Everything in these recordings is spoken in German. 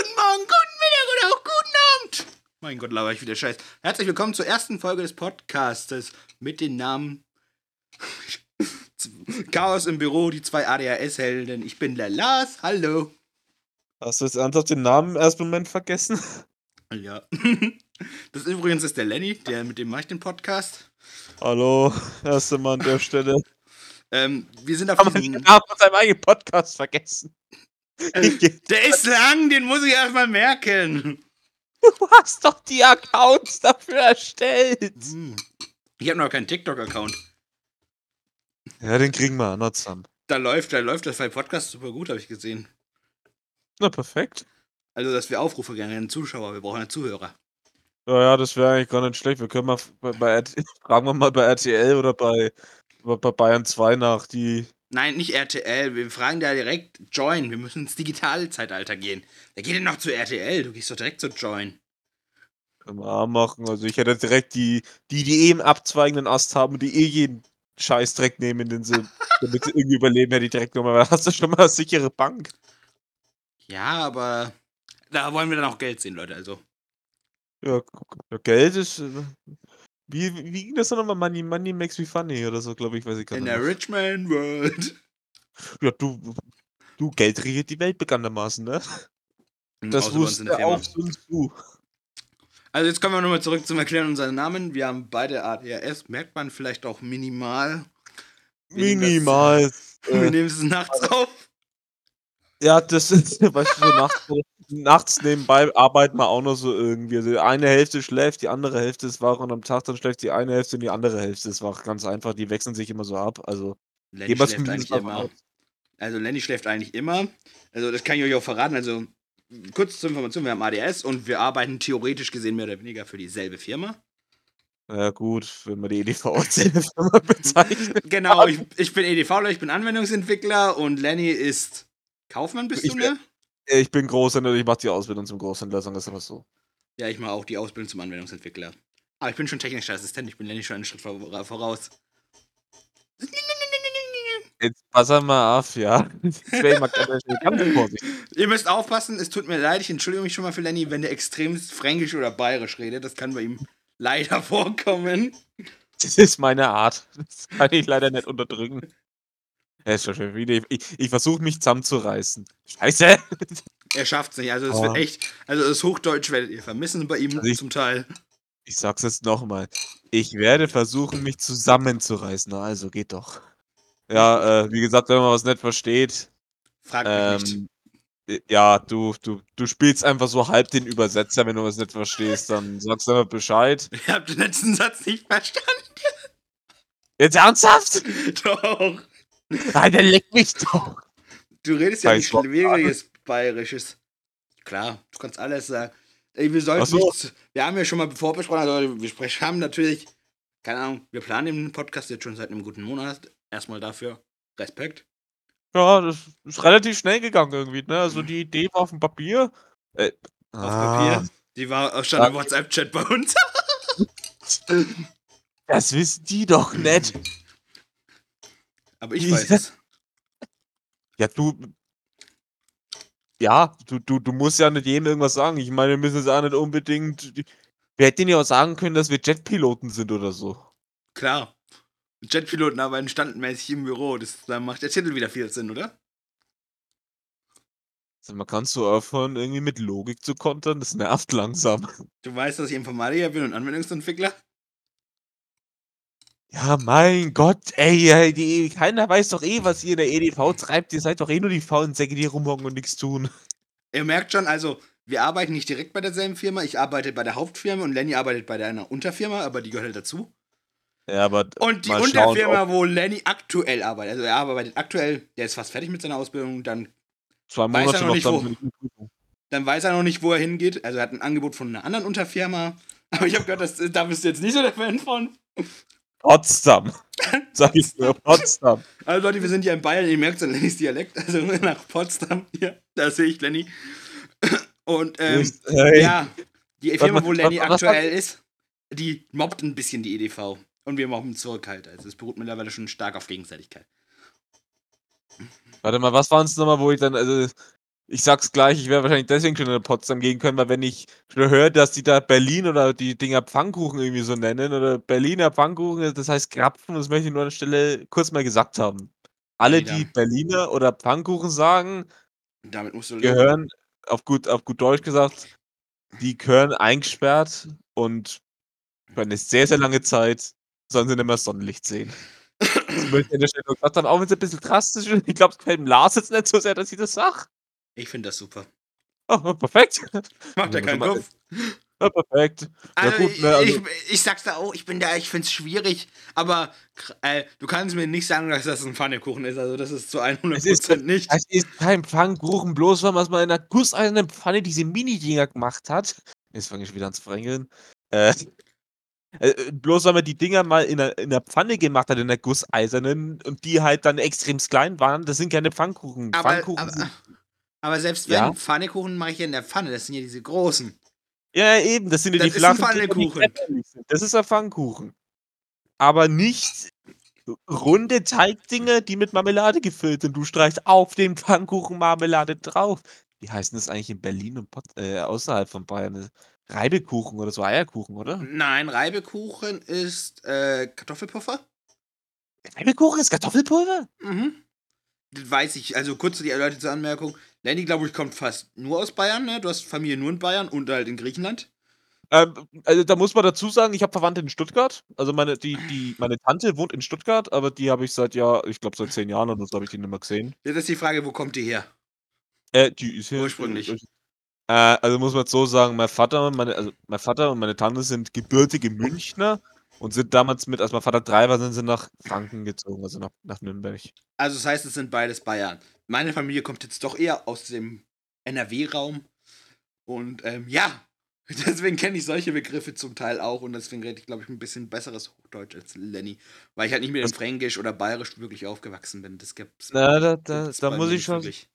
Guten Morgen, guten Mittag oder auch guten Abend. Mein Gott, laber ich wieder Scheiß. Herzlich willkommen zur ersten Folge des Podcastes mit dem Namen Chaos im Büro, die zwei ADHS-Helden. Ich bin der Lars, hallo. Hast du jetzt ernsthaft den Namen im ersten Moment vergessen? Ja. Das übrigens ist der Lenny, der mit dem mache ich den Podcast. Hallo, erste Mal an der Stelle. Ähm, wir sind auf den diesem. Namen von seinem eigenen Podcast vergessen? Äh, der ist lang, den muss ich erstmal merken. Du hast doch die Accounts dafür erstellt. Hm. Ich habe noch keinen TikTok-Account. Ja, den kriegen wir noch zusammen. Da läuft, da läuft das bei Podcasts super gut, habe ich gesehen. Na, perfekt. Also, dass wir Aufrufe gerne an Zuschauer, wir brauchen ja Zuhörer. Ja, ja, das wäre eigentlich gar nicht schlecht. Wir können mal bei, bei fragen wir mal bei RTL oder bei, bei bei Bayern 2 nach, die. Nein, nicht RTL. Wir fragen da direkt Join. Wir müssen ins digitale Zeitalter gehen. Wer geht denn noch zu RTL? Du gehst doch direkt zu Join. Können wir auch machen. Also ich hätte direkt die, die, die eh einen abzweigenden Ast haben, die eh jeden Scheißdreck nehmen, den sie, damit sie irgendwie überleben, hätte ich direkt nochmal. Hast du schon mal eine sichere Bank? Ja, aber da wollen wir dann auch Geld sehen, Leute. Also, Ja, Geld ist. Wie, wie ging das nochmal? Money, Money makes me funny oder so, glaube ich, weiß ich gar in nicht. der mehr. Rich Man World. Ja, du, du, Geld regiert die Welt bekanntermaßen, ne? Das Außer in wusste auch Sun Tzu. Also, jetzt kommen wir nochmal zurück zum Erklären unserer Namen. Wir haben beide ADHS. Merkt man vielleicht auch minimal. Minimal. Wir nehmen es nachts auf. ja, das ist, weißt du, so nachts, nachts nebenbei arbeiten wir auch noch so irgendwie. Also die eine Hälfte schläft, die andere Hälfte ist wach und am Tag dann schläft die eine Hälfte und die andere Hälfte ist wach. Ganz einfach, die wechseln sich immer so ab. Also, Lenny schläft eigentlich immer. Also Lenny schläft eigentlich immer. Also das kann ich euch auch verraten. Also kurz zur Information, wir haben ADS und wir arbeiten theoretisch gesehen mehr oder weniger für dieselbe Firma. Ja, gut, wenn man die EDV als Firma bezeichnet. Genau, ich, ich bin EDVler, ich bin Anwendungsentwickler und Lenny ist Kaufmann bist Ich du, ne? Ich bin Großhändler, ich mache die Ausbildung zum Großhändler, sagen wir es einfach so. Ja, ich mache auch die Ausbildung zum Anwendungsentwickler. Aber ich bin schon technischer Assistent, ich bin Lenny schon einen Schritt vor- voraus. Jetzt pass mal auf, ja. Ihr müsst aufpassen, es tut mir leid, ich entschuldige mich schon mal für Lenny, wenn der extremst fränkisch oder bayerisch redet. Das kann bei ihm leider vorkommen. Das ist meine Art. Das kann ich leider nicht unterdrücken. Ja, ist schon schön. Ich, ich, ich versuche mich zusammenzureißen. Scheiße! Er schafft's nicht. Also es Oh. wird echt, also das Hochdeutsch werdet ihr vermissen bei ihm Also ich- zum Teil. Ich sag's jetzt nochmal. Ich werde versuchen, mich zusammenzureißen. Na, also geht doch. Ja, äh, wie gesagt, wenn man was nicht versteht, Frag mich nicht. ähm, äh, ja, du, du, du spielst einfach so halb den Übersetzer, wenn du was nicht verstehst, dann sagst du einfach Bescheid. Ich hab den letzten Satz nicht verstanden. Jetzt ernsthaft? Doch. Nein, der leckt mich doch. Du redest ja nicht schwieriges Bayerisches. Klar, du kannst alles sagen. Ey, wir sollten Ach so. nichts, wir haben ja schon mal vorbesprochen, also wir sprechen, haben natürlich, keine Ahnung, wir planen den Podcast jetzt schon seit einem guten Monat. Erstmal dafür Respekt. Ja, das ist relativ schnell gegangen irgendwie, ne? Also die Idee war auf dem Papier. Äh, Auf ah, Papier. Die war auch schon im. WhatsApp-Chat bei uns. Das wissen die doch nicht. Aber ich weiß es. Ja, du. Ja, du, du, du musst ja nicht jedem irgendwas sagen. Ich meine, wir müssen es auch nicht unbedingt. Wir hätten ja auch sagen können, dass wir Jetpiloten sind oder so. Klar. Jetpiloten arbeiten standmäßig im Büro. Das, da macht der Titel wieder viel Sinn, oder? Sag mal, kannst du aufhören, irgendwie mit Logik zu kontern? Das nervt langsam. Du weißt, dass ich Informatiker bin und Anwendungsentwickler? Ja, mein Gott, ey, ey die, keiner weiß doch eh, was ihr in der EDV treibt. Ihr seid doch eh nur die faulen Säcke, die rumhocken und nichts tun. Ihr merkt schon, also, wir arbeiten nicht direkt bei derselben Firma. Ich arbeite bei der Hauptfirma und Lenny arbeitet bei einer Unterfirma, aber die gehört halt dazu. Ja, aber. Und die Unterfirma, wo Lenny aktuell arbeitet, also er arbeitet aktuell, der ist fast fertig mit seiner Ausbildung, dann, Zwei weiß er Monate noch noch nicht, dann wo. dann weiß er noch nicht, wo er hingeht. Also er hat ein Angebot von einer anderen Unterfirma. Aber ich habe gehört, das, da bist du jetzt nicht so der Fan von. Potsdam. Sag ich nur, Potsdam. Also Leute, wir sind hier in Bayern, ihr merkt an Lennys Dialekt, also nach Potsdam, hier, da sehe ich Lenny. Und ähm, hey, ja, die Firma, wo Lenny aktuell ist, die mobbt ein bisschen die EDV. Und wir mobben zurück halt. Also es beruht mittlerweile schon stark auf Gegenseitigkeit. Warte mal, was waren es nochmal, wo ich dann, also, ich sag's gleich, ich werde wahrscheinlich deswegen schon nach Potsdam gehen können, weil wenn ich schon höre, dass die da Berlin oder die Dinger Pfannkuchen irgendwie so nennen oder Berliner Pfannkuchen, das heißt Krapfen, das möchte ich nur an der Stelle kurz mal gesagt haben. Alle, die Berliner oder Pfannkuchen sagen, Damit musst du leben. gehören, auf gut, auf gut Deutsch gesagt, die gehören eingesperrt und für eine sehr, sehr lange Zeit sollen sie nicht mehr Sonnenlicht sehen. Das möchte ich an der Stelle nur gesagt haben, auch wenn es ein bisschen drastisch ist. Ich glaube, es gefällt dem Lars jetzt nicht so sehr, dass ich das sage. Ich finde das super. Oh, perfekt. Macht Ja, keinen Kopf. Ja, perfekt. Also, gut, ne, also- ich, ich sag's da auch, ich bin da, ich find's schwierig, aber äh, du kannst mir nicht sagen, dass das ein Pfannekuchen ist. Also, das ist zu 100% Es ist- nicht. Es ist kein Pfannkuchen, bloß weil man es mal in einer gusseisernen Pfanne diese Mini-Dinger gemacht hat. Jetzt fange ich wieder ans Frängeln. Äh, äh, bloß weil man die Dinger mal in einer, in einer Pfanne gemacht hat, in der gusseisernen, und die halt dann extrem klein waren, das sind keine Pfannkuchen. aber, Pfannkuchen aber, sind, aber selbst wenn, Ja? Pfannekuchen mache ich ja in der Pfanne. Das sind ja diese großen. ja, eben, das sind ja Das die ist flachen Pfannekuchen. Das ist ein Pfannkuchen. Aber nicht runde Teigdinger, die mit Marmelade gefüllt sind. Du streichst auf den Pfannkuchen Marmelade drauf. Wie heißen das eigentlich in Berlin und Pot äh, außerhalb von Bayern? Reibekuchen oder so Eierkuchen, oder? Nein, Reibekuchen ist äh, Kartoffelpuffer. Reibekuchen ist Kartoffelpulver? Mhm. Das weiß ich. Also kurz die zur Anmerkung. Lenny, glaube ich, kommt fast nur aus Bayern, ne? Du hast Familie nur in Bayern und halt in Griechenland. Ähm, also da muss man dazu sagen, ich habe Verwandte in Stuttgart. Also meine, die, die, meine Tante wohnt in Stuttgart, aber die habe ich seit ja, ich glaube seit zehn Jahren oder so habe ich die nicht mehr gesehen. Jetzt ist die Frage, wo kommt die her? Äh, die ist hier Ursprünglich. Äh, also muss man so sagen, mein Vater, und meine, also mein Vater und meine Tante sind gebürtige Münchner und sind damals mit, als mein Vater drei war, sind sie nach Franken gezogen, also nach, nach Nürnberg. Also das heißt, es sind beides Bayern. Meine Familie kommt jetzt doch eher aus dem NRW-Raum. Und ähm, ja, deswegen kenne ich solche Begriffe zum Teil auch und deswegen rede ich, glaube ich, ein bisschen besseres Hochdeutsch als Lenny. Weil ich halt nicht mit dem Fränkisch oder Bayerisch wirklich aufgewachsen bin. Das gibt's. Na, da, da, da muss ich schon, wirklich.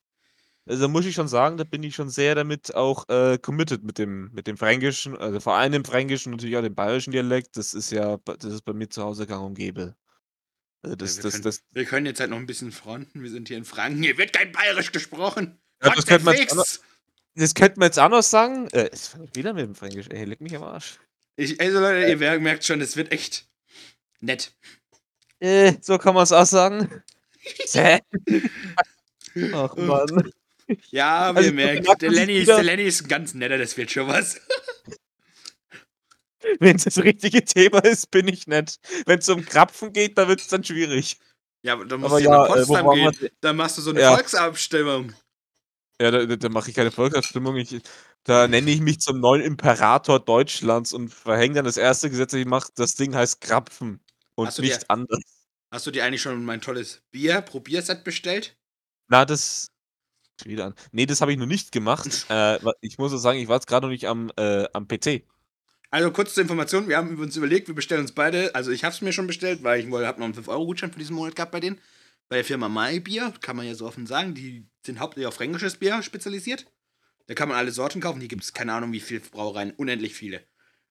Also muss ich schon sagen, da bin ich schon sehr damit auch äh, committed mit dem, mit dem Fränkischen, also vor allem dem Fränkischen, natürlich auch dem bayerischen Dialekt. Das ist ja, bei- das ist bei mir zu Hause gang und gäbe. Also das, wir, das, können, das, wir können jetzt halt noch ein bisschen fronten. Wir sind hier in Franken. Hier wird kein Bayerisch gesprochen. Ja, das könnte man jetzt Fix. das könnte man jetzt auch noch sagen. Äh, es fängt wieder mit dem Fränkisch, ey, leck mich am Arsch. Ich, also Leute, ihr merkt schon, es wird echt nett. Äh, so kann man es auch sagen. Ach Mann. Ja, wir Also, merken, der Lenny, ist, der Lenny ist ein ganz netter, das wird schon was. Wenn es das richtige Thema ist, bin ich nett. Wenn es um Krapfen geht, da wird es dann schwierig. Ja, aber dann musst Aber du ja nach äh, Potsdam gehen. Dann machst du so eine Ja. Volksabstimmung. Ja, da, da, mache ich keine Volksabstimmung. Ich, da nenne ich mich zum neuen Imperator Deutschlands und verhänge dann das erste Gesetz, das ich mache. Das Ding heißt Krapfen und Hast du dir- nicht anders. Hast du dir eigentlich schon mein tolles Bier, Probierset bestellt? Na, das. Wieder an. Nee, das habe ich noch nicht gemacht. äh, ich muss auch sagen, ich war jetzt gerade noch nicht am, äh, am PC. Also kurz zur Information, wir haben uns überlegt, wir bestellen uns beide, also ich habe es mir schon bestellt, weil ich habe noch einen 5-Euro-Gutschein für diesen Monat gehabt bei denen. Bei der Firma Mai Bier, kann man ja so offen sagen, die sind hauptsächlich auf fränkisches Bier spezialisiert. Da kann man alle Sorten kaufen, die gibt es keine Ahnung wie viele Brauereien, unendlich viele.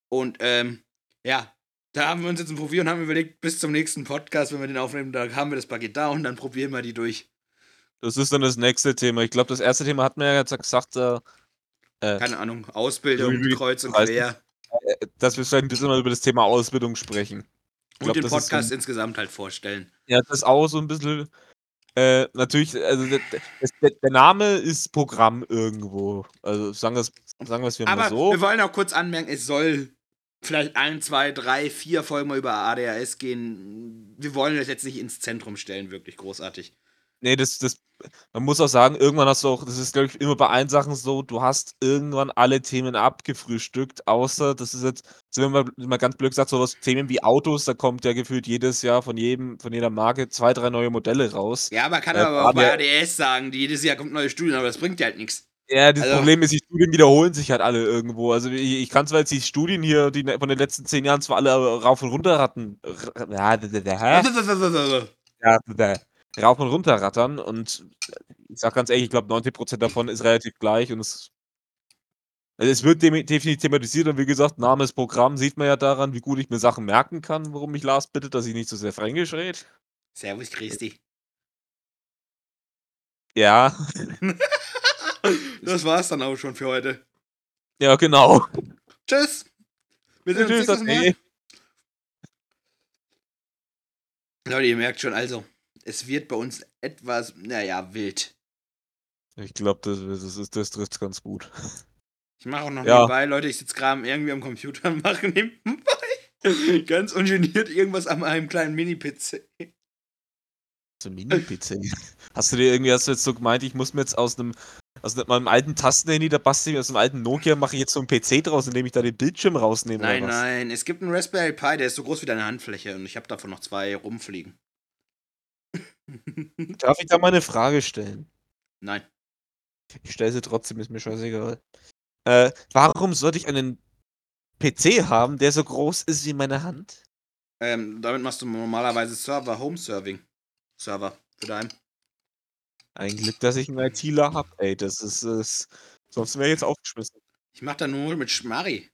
Und ähm, ja, da haben wir uns jetzt ein Profil und haben überlegt, bis zum nächsten Podcast, wenn wir den aufnehmen, da haben wir das Paket da und dann probieren wir die durch. Das ist dann das nächste Thema. Ich glaube, das erste Thema hat mir ja jetzt gesagt, äh, äh, Keine Ahnung, Ausbildung, kreuz und quer. dass wir vielleicht ein bisschen mal über das Thema Ausbildung sprechen. Ich Und glaub, den ist so Podcast ein- insgesamt halt vorstellen. Ja, das ist auch so ein bisschen. Äh, natürlich, also der, der, der Name ist Programm irgendwo. Also sagen wir es sagen wir's wir mal so. wir wollen auch kurz anmerken, es soll vielleicht ein, zwei, drei, vier Folgen mal über ADHS gehen. Wir wollen das jetzt nicht ins Zentrum stellen, wirklich großartig. Nee, das, das, man muss auch sagen, irgendwann hast du auch, das ist, glaube ich, immer bei allen Sachen so, du hast irgendwann alle Themen abgefrühstückt, außer, das ist jetzt, so wenn man mal ganz blöd gesagt, so was Themen wie Autos, da kommt ja gefühlt jedes Jahr von jedem, von jeder Marke zwei, drei neue Modelle raus. Ja, man kann Äh, aber auch bei ADS sagen, die jedes Jahr kommt neue Studien, aber das bringt ja halt nichts. Ja, das Also- Problem ist, die Studien wiederholen sich halt alle irgendwo. Also ich, ich kann zwar jetzt die Studien hier, die ne- von den letzten zehn Jahren zwar alle rauf und runter ratten. r- Ja, d- d- d- hä? Ja, rauf und runter rattern und ich sag ganz ehrlich, ich glaube 90% davon ist relativ gleich und es also es wird definitiv thematisiert und wie gesagt, Name ist Programm, sieht man ja daran, wie gut ich mir Sachen merken kann, warum mich Lars bittet, dass ich nicht so sehr Fränkisch rede. Servus, Christi. Ja. Das war's dann auch schon für heute. Ja, genau. Tschüss. Wir sehen uns Tschüss, nächstes Mal. Leute, ihr merkt schon, also, es wird bei uns etwas, naja, wild. Ich glaube, das, das, ist- das trifft ganz gut. Ich mache auch noch Ja. nebenbei, Leute, ich sitze gerade irgendwie am Computer und mache nebenbei ganz ungeniert irgendwas an einem kleinen Mini-PC. So ein Mini-PC. Hast du dir irgendwie, hast du jetzt so gemeint, ich muss mir jetzt aus einem, aus meinem alten Tastenhandy, da bastel ich aus einem alten Nokia, mache ich jetzt so einen PC draus, indem ich da den Bildschirm rausnehme Nein, oder was? nein, es gibt einen Raspberry Pi, der ist so groß wie deine Handfläche und ich habe davon noch zwei rumfliegen. Darf ich da mal eine Frage stellen? nein. Ich stelle sie trotzdem, ist mir scheißegal. Äh, warum sollte ich einen PC haben, der so groß ist wie meine Hand? Ähm, damit machst du normalerweise Server, Home-Serving. Server für dein. Ein Glück, dass ich einen ITler hab, ey, das ist es. Sonst wäre ich jetzt aufgeschmissen. Ich mach da nur mit Schmarri.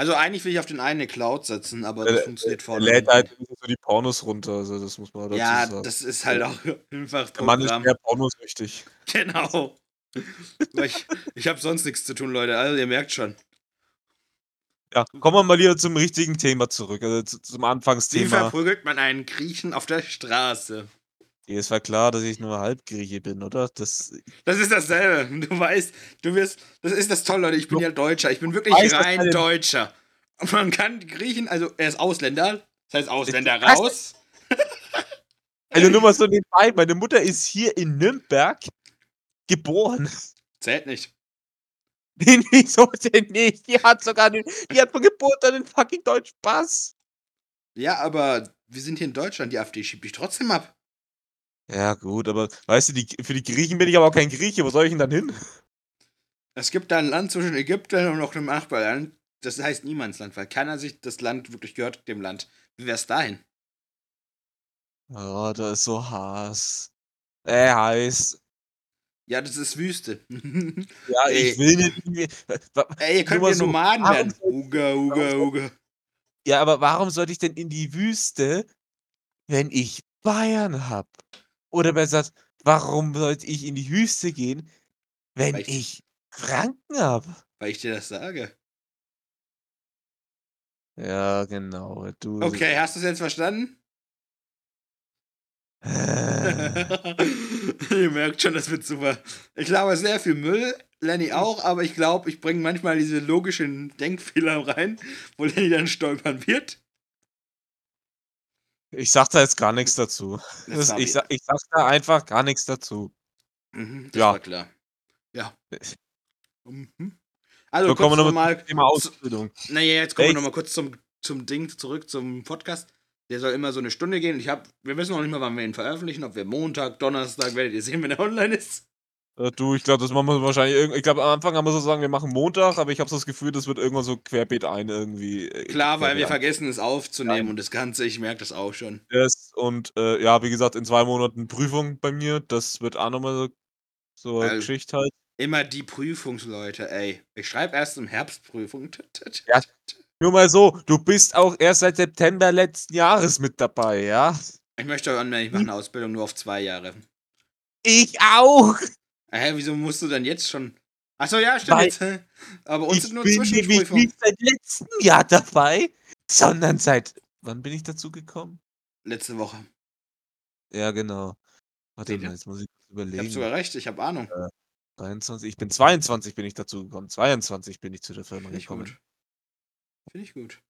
Also eigentlich will ich auf den einen eine Cloud setzen, aber das Äh, funktioniert Er vorne. lädt nicht. halt so die Pornos runter, also das muss man dazu ja, sagen. das ist halt auch einfach Der Mann ist mehr pornosüchtig. Genau. Weil ich ich habe sonst nichts zu tun, Leute. Also ihr merkt schon. Ja, kommen wir mal wieder zum richtigen Thema zurück, also zu, zum Wie Anfangsthema. verprügelt man einen Griechen auf der Straße? Ist war klar, dass ich nur Halbgrieche bin, oder? Das, Das ist dasselbe. Du weißt, du wirst. Das ist das toll, Leute. Ich bin ja Deutscher. Ich bin wirklich dass rein Deutscher. Und man kann Griechen, also er ist Ausländer. Das heißt Ausländer raus. also nur mal so nebenbei, meine Mutter ist hier in Nürnberg geboren. Zählt nicht. Nee, Wieso denn nicht? Die hat sogar den, die hat von Geburt an den fucking deutschen Pass. Ja, aber wir sind hier in Deutschland. Die AfD schiebt dich trotzdem ab. Ja, gut, aber weißt du, die, für die Griechen bin ich aber auch kein Grieche. Wo soll ich denn dann hin? Es gibt da ein Land zwischen Ägypten und noch einem Nachbarland. Das heißt Niemandsland, weil keiner sich das Land wirklich gehört, dem Land. Wie wär's dahin? Oh, da ist so Hass. Äh, heiß. Ja, das ist Wüste. Ja, Ey. ich will nicht. Ey, ihr könnt ja so, Nomaden werden. Uga, uga, uga. Ja, aber warum sollte ich denn in die Wüste, wenn ich Bayern hab? Oder besser gesagt, warum sollte ich in die Wüste gehen, wenn Weil ich- ich Franken hab? Weil ich dir das sage. Ja, genau. Du. Okay, hast du es jetzt verstanden? Äh, Ihr merkt schon, das wird super. Ich glaube sehr viel Müll, Lenny auch, aber ich glaube, ich bringe manchmal diese logischen Denkfehler rein, wo Lenny dann stolpern wird. Ich sag da jetzt gar nichts dazu. Das ich, sag, ich sag da einfach gar nichts dazu. Mhm, das Ja. war klar. Ja. Mhm. Also, So kommen wir noch nochmal mal, zum Thema Ausbildung. naja, jetzt kommen wir Ey. noch mal kurz zum, zum Ding zurück, zum Podcast. Der soll immer so eine Stunde gehen. Ich hab, wir wissen noch nicht mal, wann wir ihn veröffentlichen. Ob wir Montag, Donnerstag, werdet ihr sehen, wenn er online ist. Äh, du, ich glaube, das machen wir wahrscheinlich. Ich glaube, am Anfang haben wir so sagen, wir machen Montag, aber ich habe so das Gefühl, das wird irgendwann so querbeet ein irgendwie. äh, Klar, weil wir querbeet vergessen es aufzunehmen Ja. und das Ganze, ich merke das auch schon. ist. Und äh, ja, wie gesagt, in zwei Monaten Prüfung bei mir. Das wird auch nochmal so, so eine Also- Geschichte halt. Immer die Prüfungsleute, ey. Ich schreibe erst im Herbst Prüfung. Ja. Nur mal so, du bist auch erst seit September letzten Jahres mit dabei, ja? Ich möchte auch anmelden, ich mache eine Ausbildung nur auf zwei Jahre. Ich auch! Hä, wieso musst du denn jetzt schon? Achso, ja, stimmt jetzt. Aber uns ich sind nur bin nämlich Zwischenprüfungen. nicht seit letztem Jahr dabei, sondern seit. Wann bin ich dazu gekommen? Letzte Woche. Ja, genau. Warte mal, jetzt muss ich Ich überlegen. hab sogar recht, ich habe Ahnung. 23, ich bin 22 bin ich dazu gekommen. 22 bin ich zu der Firma Finde ich gekommen. Finde ich gut.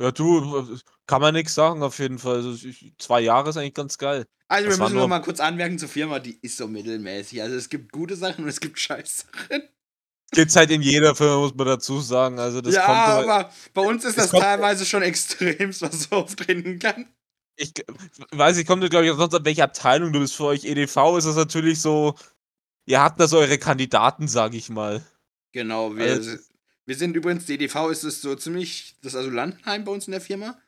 Ja, du, kann man nichts sagen auf jeden Fall. Also ich, zwei Jahre ist eigentlich ganz geil. Also, Das wir war müssen nur- noch mal kurz anmerken zur Firma, die ist so mittelmäßig. Also, es gibt gute Sachen und es gibt Scheißsachen. Gibt's halt in jeder Firma, muss man dazu sagen. Also das ja, kommt aber, aber bei uns ist das kommt- teilweise schon extrem, was so auftreten kann. ich g- weiß, ich komme glaube ich auch sonst an welche Abteilung du bist. Für euch EDV ist das natürlich so, ihr habt da so eure Kandidaten, sag ich mal. Genau, wir, Also- wir sind übrigens, die EDV ist es so ziemlich, das ist also Landheim bei uns in der Firma.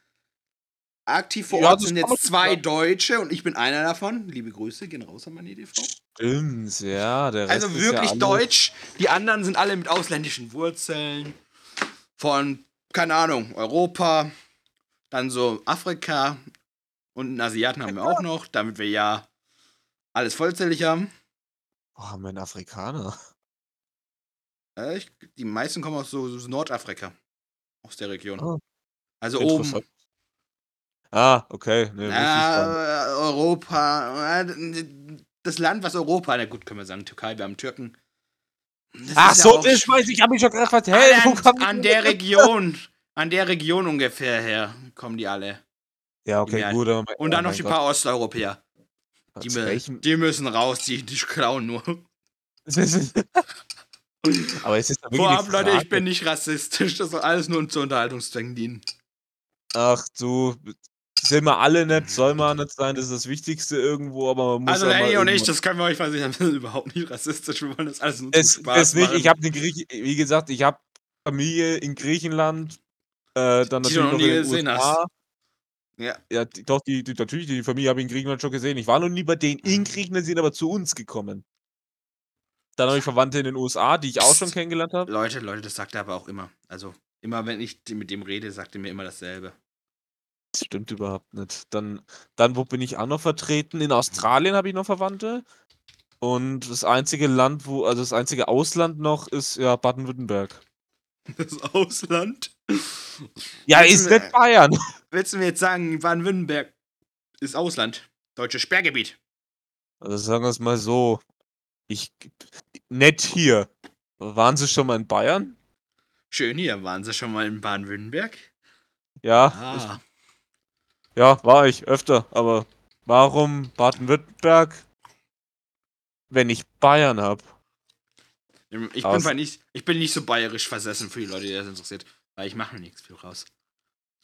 Aktiv vor Ja, Ort sind jetzt zwei. Deutsche und ich bin einer davon. Liebe Grüße, gehen raus an meine EDV. Stimmt, ja. Der Rest Also ist wirklich ja deutsch. Die anderen sind alle mit ausländischen Wurzeln. Von, keine Ahnung, Europa, dann so Afrika und einen Asiaten haben wir auch noch, damit wir ja alles vollzählig haben. Wo haben wir 'n Afrikaner? Äh, ich die meisten kommen aus so so Nordafrika. Aus der Region. Ah. Also oben. Ah, okay, ne, ich nicht. Ja, Europa, das Land, was Europa na gut, können wir sagen, Türkei, wir haben Türken. Das Ach ja so, das sch weiß ich, habe mich schon gedacht, was wo an kommen an der Region an der Region ungefähr her kommen die alle. Ja, okay, gut, aber Und ja, dann noch mein die Gott. paar Osteuropäer. Die die müssen raus, die die klauen nur. Aber es ist ja wirklich Vorab, Leute, ich bin nicht rassistisch, das soll alles nur zu Unterhaltungszwecken dienen. Ach du, sind wir alle nett, soll man nicht sein, das ist das Wichtigste irgendwo, aber man muss Also ja Lenny und ich, das können wir euch versichern, wir sind überhaupt nicht rassistisch, wir wollen das alles nur Es Spaß es nicht, machen. ich habe Grieche wie gesagt, ich habe Familie in Griechenland, äh, dann Die natürlich noch nie in den gesehen hast. USA. Ja. Ja, die doch, die die natürlich, die Familie habe ich in Griechenland schon gesehen. Ich war noch nie bei denen in Mhm. Griechenland, sind aber zu uns gekommen. Dann habe ich Verwandte in den USA, die ich auch schon Psst. kennengelernt habe. Leute, Leute, das sagt er aber auch immer. Also, immer wenn ich mit dem rede, sagt er mir immer dasselbe. Das stimmt überhaupt nicht. Dann dann wo bin ich auch noch vertreten? In Australien habe ich noch Verwandte. Und das einzige Land, wo also das einzige Ausland noch ist, ja, Baden-Württemberg. Das Ausland? Ja, Willst ist mir nicht Bayern. willst du mir jetzt sagen, Baden-Württemberg ist Ausland? Deutsches Sperrgebiet. Also sagen wir's mal so, ich nett hier. Waren Sie schon mal in Bayern? Schön hier. Waren Sie schon mal in Baden-Württemberg? Ja, Ah. ich ja, war ich öfter, aber warum Baden-Württemberg, wenn ich Bayern habe? Ich bin, nicht, ich bin nicht so bayerisch versessen für die Leute, die das interessiert, weil ich mache nichts viel raus.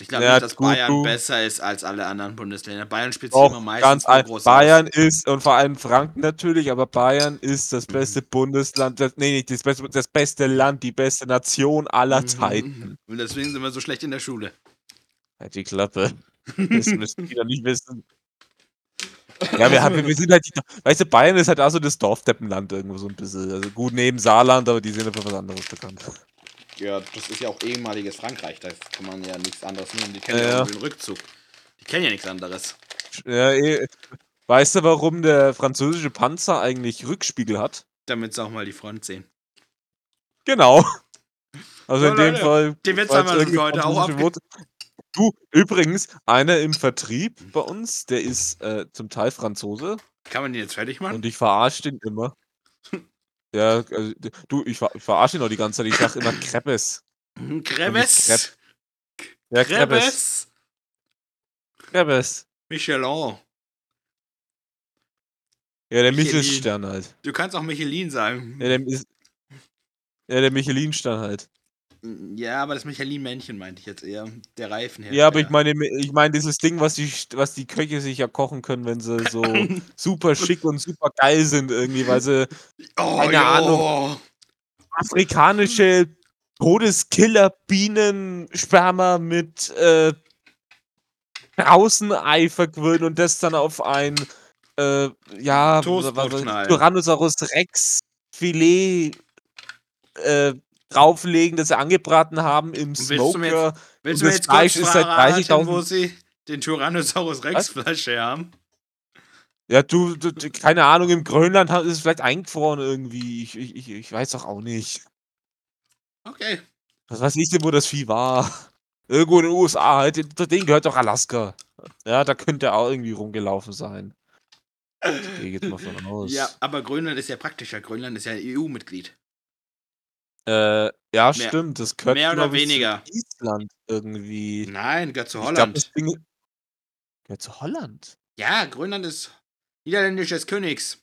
Ich glaube Ja, nicht, dass Bayern du besser ist als alle anderen Bundesländer. Bayern spielt sich immer Doch, meistens ganz ein groß Bayern aus. ist und vor allem Franken natürlich, aber Bayern ist das Mhm. beste Bundesland, das ne, nicht das beste das beste Land, die beste Nation aller Zeiten. Mhm. Und deswegen sind wir so schlecht in der Schule. Halt die Klappe. Das müssen die doch nicht wissen. Ja, wir haben wir sind halt die weißt du, Bayern ist halt auch so das Dorfdeppenland irgendwo so 'n bisschen. Also gut, neben Saarland, aber die sind ja für was anderes bekannt. Ja, das ist ja auch ehemaliges Frankreich, da kann man ja nichts anderes nehmen. Die kennen Ja, ja den Rückzug. Die kennen ja nichts anderes. Ja, eh weißt du, warum der französische Panzer eigentlich Rückspiegel hat? Damit sie auch mal die Front sehen. Genau. Also So, in dem Leute, Fall den Witz haben wir heute auch abge Du, übrigens, einer im Vertrieb bei uns, der ist, äh, zum Teil Franzose Kann man den jetzt fertig machen? und ich verarsche den immer. Ja, also, du, ich ver ich verarsche ihn auch die ganze Zeit. Ich sage immer nicht Creves. Crepe. Ja, Crepes. Creves. Crepes. Michelin. Ja, der Michelin. Michelstern halt. Du kannst auch Michelin sagen. Ja, der ja, der Michelinstern halt. Ja, aber das Michelin-Männchen meinte ich jetzt eher. Der Ja, aber Reifenhersteller. ich meine ich meine dieses Ding, was die was die Köche sich ja kochen können, wenn sie so super schick und super geil sind irgendwie, weil sie Oh, keine Ahnung jo. afrikanische Todeskiller-Bienen-Sperma mit, äh, Straußenei verquirlen und das dann auf ein, äh, ja, Toastbrot. Tyrannosaurus Rex Filet, äh, drauflegen, das sie angebraten haben im Willst du mir Smoker. jetzt, du mir das jetzt kurz Fleisch ist verraten, 30.000 wo sie den Tyrannosaurus Rex her haben? Ja, du du keine Ahnung, im Grönland ist es vielleicht eingefroren irgendwie. Ich ich ich weiß doch auch nicht. Okay. Was weiß ich denn, wo das Vieh war? Irgendwo in den USA halt, d zu denen gehört doch Alaska. Ja, da könnte er auch irgendwie rumgelaufen sein. Ich gehe jetzt mal von aus. Ja, aber Grönland ist ja praktischer. Grönland ist ja EU-Mitglied. Äh, ja, Mehr stimmt, das gehört, mehr oder ich, zu weniger. Island irgendwie. Nein, gehört zu Ich Holland. das Ding gehört zu Holland? Ja, Grönland ist niederländisches Königs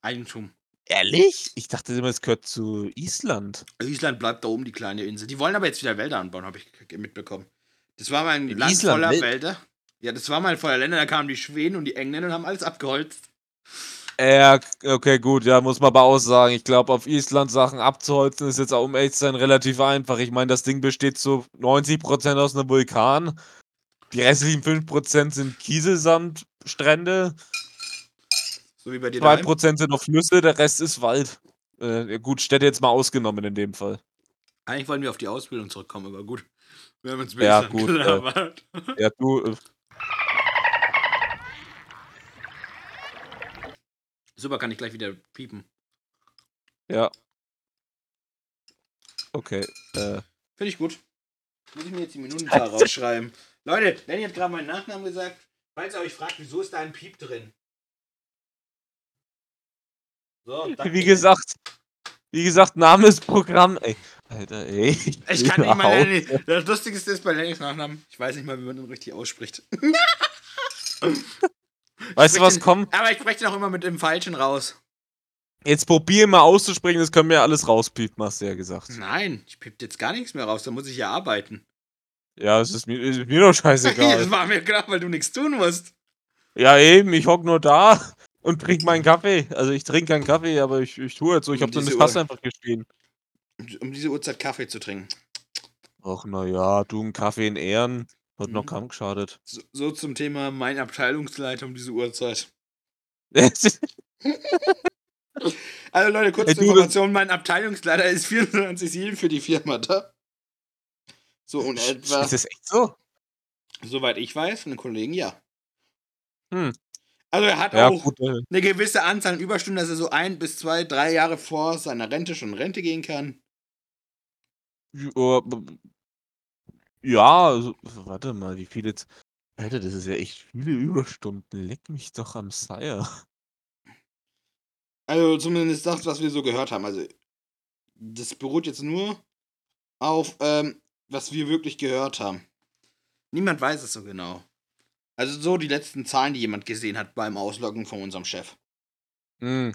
Eigentum. Ehrlich? Ich dachte immer, es gehört zu Island. Island bleibt da oben, die kleine Insel. Die wollen aber jetzt wieder Wälder anbauen, habe ich mitbekommen. Das war mal ein In Land Island voller Wälder? Wälder. Ja, das war mal voller Länder, da kamen die Schweden und die Engländer und haben alles abgeholzt. Ja, okay, gut, ja, muss man aber auch sagen. Ich glaube, auf Island Sachen abzuholzen ist jetzt auch, um ehrlich zu sein, relativ einfach. Ich meine, das Ding besteht zu 90% aus 'nem Vulkan. Die restlichen 5% sind Kieselsandstrände. So wie bei dir daheim. 2% sind noch Flüsse, der Rest ist Wald. Äh, gut, Städte jetzt mal ausgenommen in dem Fall. Eigentlich wollten wir auf die Ausbildung zurückkommen, aber gut. Wir haben uns Ja, gut, äh. Ja, du, Super, kann ich gleich wieder piepen. Ja. Okay. Äh, Finde ich gut. Muss ich mir jetzt die Minutenzahl rausschreiben. Leute, Lenny hat gerade meinen Nachnamen gesagt. Falls ihr euch fragt, wieso ist da ein Piep drin? So, danke. wie gesagt, wie gesagt, Name ist Programm. Ey, Alter, ey. Ich kann nicht mal Lenny. Das Lustigste ist bei Lennys Nachnamen. Ich weiß nicht mal, wie man den richtig ausspricht. Weißt du was, den- komm, Aber ich spreche den auch immer mit dem Falschen raus. jetzt probier mal auszusprechen, das können wir ja alles rauspiepen, hast du ja gesagt. Nein, ich piep jetzt gar nichts mehr raus. Da muss ich ja arbeiten. Ja, es ist mir, ist mir doch Das scheißegal. war mir klar, weil du nichts tun musst. ja, eben, ich hock nur da und trink meinen Kaffee. Also ich trinke keinen Kaffee, aber ich, ich tue jetzt so, ich Um hab so eine Tasse einfach gestehen. Um diese Uhrzeit Kaffee zu trinken. Ach, naja, du ein Kaffee in Ehren. Hat noch Mhm. kaum geschadet. So, so zum Thema mein Abteilungsleiter um diese Uhrzeit. Also Leute, kurz Ey, zur du, Information, mein Abteilungsleiter ist 24-7 für die Firma da. So in etwa. ist das echt so? Soweit ich weiß, von den Kollegen ja. Hm. Also er hat Ja, auch gut. Äh, eine gewisse Anzahl an Überstunden, dass er so ein bis zwei, drei Jahre vor seiner Rente schon in Rente gehen kann. Ja, also, warte mal, wie viele. jetzt- Alter, das ist ja echt viele Überstunden. Leck mich doch am Seier. Also zumindest das, was wir so gehört haben. Also das beruht jetzt nur auf, ähm, was wir wirklich gehört haben. Niemand weiß es so genau. Also so die letzten Zahlen, die jemand gesehen hat beim Ausloggen von unserem Chef. Hm.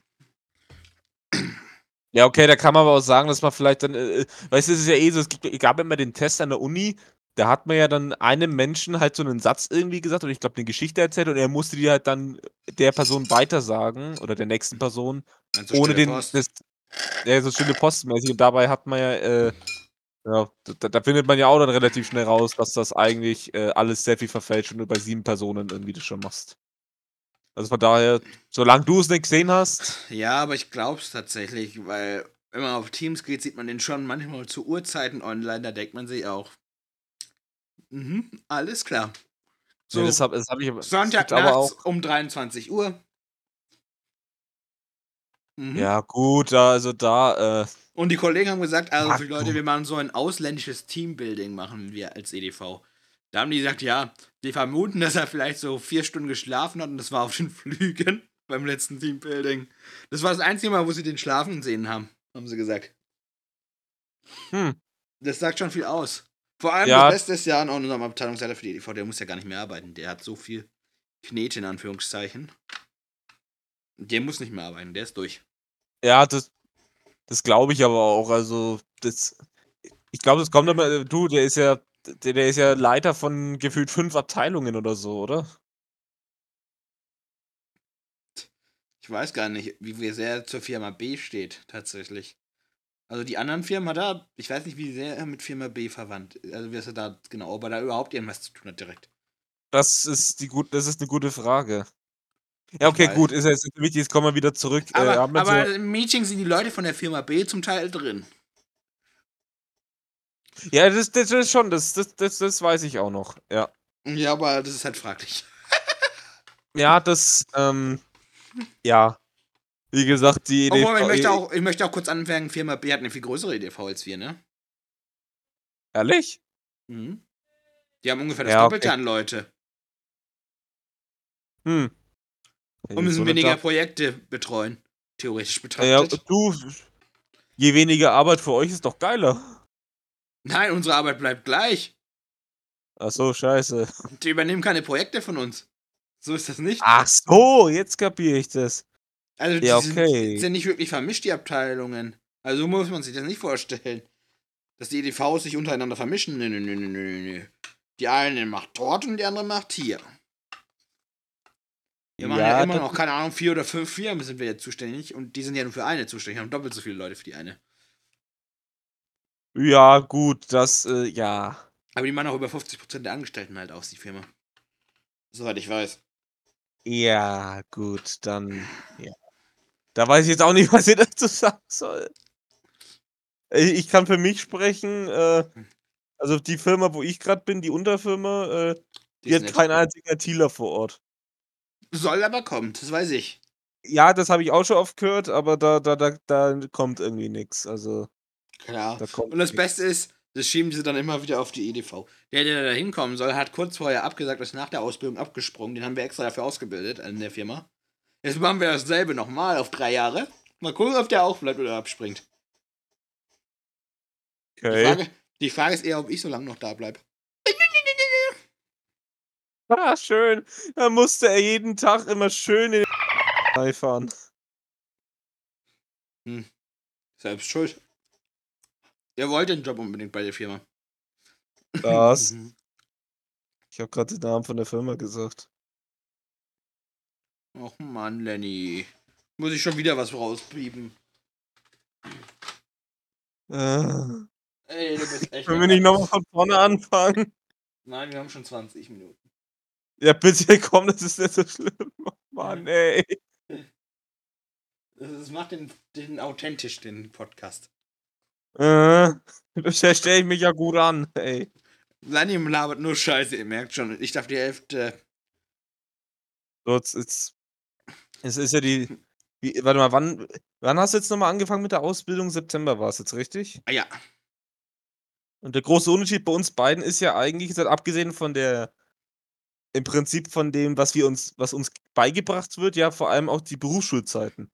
Ja, okay, da kann man aber auch sagen, dass man vielleicht dann, äh, äh, weißt du, es ist ja eh so, es gibt, gab immer den Test an der Uni, da hat man ja dann einem Menschen halt so einen Satz irgendwie gesagt oder ich glaube eine Geschichte erzählt und er musste die halt dann der Person weitersagen oder der nächsten Person, Ganz so ohne den, Post. das, ja, so stille Postmäßig und dabei hat man ja, äh, ja, da, da findet man ja auch dann relativ schnell raus, dass das eigentlich äh, alles sehr viel verfälscht und du bei sieben Personen irgendwie das schon machst. Also von daher, solange du es nicht gesehen hast, Ja, aber ich glaub's tatsächlich, weil wenn man auf Teams geht, sieht man den schon manchmal zu Uhrzeiten online, da denkt man sich auch. Mhm, alles klar. So, nee, das habe das hab ich Sonntag auch um 23 Uhr. Mhm. Ja, gut, da, also da, äh, Und die Kollegen haben gesagt, also Leute, wir machen so ein ausländisches Teambuilding, machen wir als EDV. Da haben die gesagt, ja, die vermuten, dass er vielleicht so vier Stunden geschlafen hat und das war auf den Flügen beim letzten Teambuilding. Das war das einzige Mal, wo sie den schlafen sehen haben, haben sie gesagt. hm, Das sagt schon viel aus. Vor allem Ja. das Beste ist ja an unserem Abteilungsleiter für die EDV, der muss ja gar nicht mehr arbeiten. Der hat so viel Knete in Anführungszeichen. Der muss nicht mehr arbeiten, der ist durch. ja, das, das glaube ich aber auch, also, das, ich glaube, das kommt aber, äh, du, der ist ja, der, der ist ja Leiter von gefühlt fünf Abteilungen oder so, oder? Ich weiß gar nicht, wie wie sehr er zur Firma B steht, tatsächlich. Also die anderen Firmen da, ich weiß nicht, wie sehr er mit Firma B verwandt ist. Also wie er da genau, ob er da überhaupt irgendwas zu tun hat direkt. Das ist die gut, das ist eine gute Frage. Ja, okay, gut, ist jetzt wichtig, jetzt kommen wir wieder zurück. äh, Aber, wir aber so, im Meeting sind die Leute von der Firma B zum Teil drin. ja, das, das ist schon, das, das, das, das weiß ich auch noch, ja. Ja, aber das ist halt fraglich. Ja, das, ähm, ja. Wie gesagt, die Obwohl, ich EDV möchte, auch, ich möchte auch kurz anfangen, Firma B hat eine viel größere EDV als wir, ne? Ehrlich? Mhm. Die haben ungefähr das Ja, Doppelte okay. an Leute. Hm. Und müssen So weniger. Projekte betreuen. Theoretisch Ja, betrachtet. du, je weniger Arbeit für euch ist doch geiler. Nein, unsere Arbeit bleibt gleich. Ach so, scheiße. Die übernehmen keine Projekte von uns. So ist das nicht. Ach so, jetzt kapiere ich das. Also die Ja, sind, okay. sind nicht wirklich vermischt, die Abteilungen. Also so muss man sich das nicht vorstellen. Dass die EDVs sich untereinander vermischen. Nö, nö, nö, nö, nö. Die eine macht dort und die andere macht hier. Wir machen ja, immer das- noch, keine Ahnung, vier oder fünf Firmen sind wir jetzt zuständig und die sind ja nur für eine zuständig, haben doppelt so viele Leute für die eine. Ja, gut, das, äh, ja. Aber die machen auch über 50% der Angestellten halt aus, die Firma. Soweit ich weiß. Ja, gut, dann, ja. Da weiß ich jetzt auch nicht, was ich dazu sagen soll. Ich kann für mich sprechen, äh, also die Firma, wo ich gerade bin, die Unterfirma, äh, die, ist hat keinen einzigen ITler vor Ort. Soll aber kommen, das weiß ich. Ja, das habe ich auch schon oft gehört, aber da da da da kommt irgendwie nix. Also Klar. da kommt Und das nix. Beste ist, das schieben sie dann immer wieder auf die EDV. Der, der da hinkommen soll, hat kurz vorher abgesagt, ist nach der Ausbildung abgesprungen. Den haben wir extra dafür ausgebildet in der Firma. Jetzt machen wir dasselbe nochmal auf drei Jahre. Mal gucken, ob der auch bleibt oder abspringt. Die, Okay. Frage, die Frage ist eher, ob ich so lange noch da bleibe. Ah, schön. Da musste er jeden Tag immer schön in den fahren. Selbst schuld. Ihr wollt den Job unbedingt bei der Firma. Was? Ich habe gerade den Namen von der Firma gesagt. Och Mann, Lenny. Muss ich schon wieder was rauspiepen. Äh, Ey, du bist echt. können wir nicht nochmal von vorne anfangen? Nein, wir haben schon 20 Minuten. Ja, bitte komm, das ist nicht so schlimm. Oh Mann, ey. Das, das macht den, den authentisch, den Podcast. Äh, da stelle ich mich ja gut an, ey. Lenny labert nur Scheiße, ihr merkt schon. Ich darf die Hälfte. So, jetzt, jetzt, es ist ja die. Wie, warte mal, wann, wann hast du jetzt nochmal angefangen mit der Ausbildung? September war es jetzt, richtig? Ah ja. Und der große Unterschied bei uns beiden ist ja eigentlich, jetzt abgesehen von der, im Prinzip von dem, was wir uns, was uns beigebracht wird, ja vor allem auch die Berufsschulzeiten.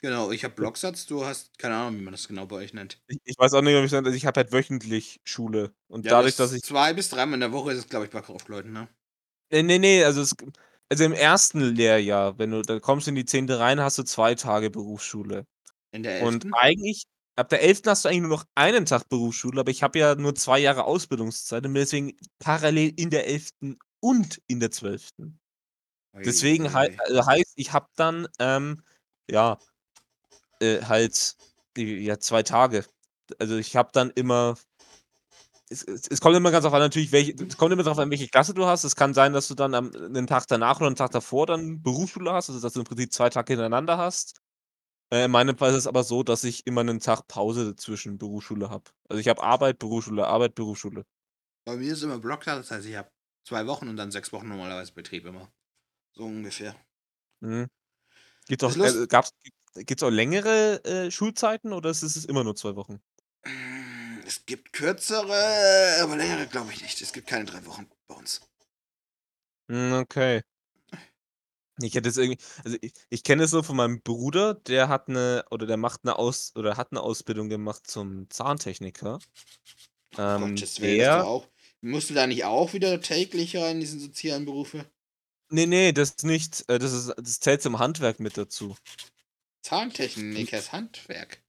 Genau, ich habe Blocksatz, du hast keine Ahnung, wie man das genau bei euch nennt. Ich, ich weiß auch nicht, ob ich also ich habe halt wöchentlich Schule. Und Ja, dadurch, das dass ich. Zwei bis dreimal in der Woche ist es, glaube ich, bei Kaufleuten, ne? Nee, nee, nee, also, es, also im ersten Lehrjahr, wenn du da kommst in die 10. rein, hast du zwei Tage Berufsschule. In der Und elften. eigentlich, ab der 11. hast du eigentlich nur noch einen Tag Berufsschule, aber ich habe ja nur zwei Jahre Ausbildungszeit und bin deswegen parallel in der 11. und in der 12. Deswegen hei Ui. also heißt, ich habe dann, ähm, ja, äh, halt, die, ja, zwei Tage. Also ich habe dann immer. Es, es, es kommt immer ganz auf an, natürlich, welche, es kommt immer darauf an, welche Klasse du hast. Es kann sein, dass du dann am einen Tag danach oder einen Tag davor dann Berufsschule hast, also dass du im Prinzip zwei Tage hintereinander hast. Äh, in meinem Fall ist es aber so, dass ich immer einen Tag Pause zwischen Berufsschule habe. Also ich habe Arbeit, Berufsschule, Arbeit, Berufsschule. Bei mir ist immer Blocksatz, das heißt, ich habe zwei Wochen und dann sechs Wochen normalerweise Betrieb immer. So ungefähr. Mhm. Gibt's auch, Ist lust- äh, gab's, gibt's auch längere äh, Schulzeiten oder ist es immer nur zwei Wochen? Es gibt kürzere, aber längere glaube ich nicht. Es gibt keine drei Wochen bei uns. Hm, okay. Ich hätte jetzt irgendwie also ich ich kenne es so von meinem Bruder, der hat 'ne oder der macht 'ne Aus oder hat 'ne Ausbildung gemacht zum Zahntechniker. Ähm, Gottes Willen, das der auch. Musst du da nicht auch wieder täglich rein in diese sozialen Berufe? ne, ne, das nicht. Äh, das ist das zählt zum Handwerk mit dazu. Zahntechnikers Handwerk.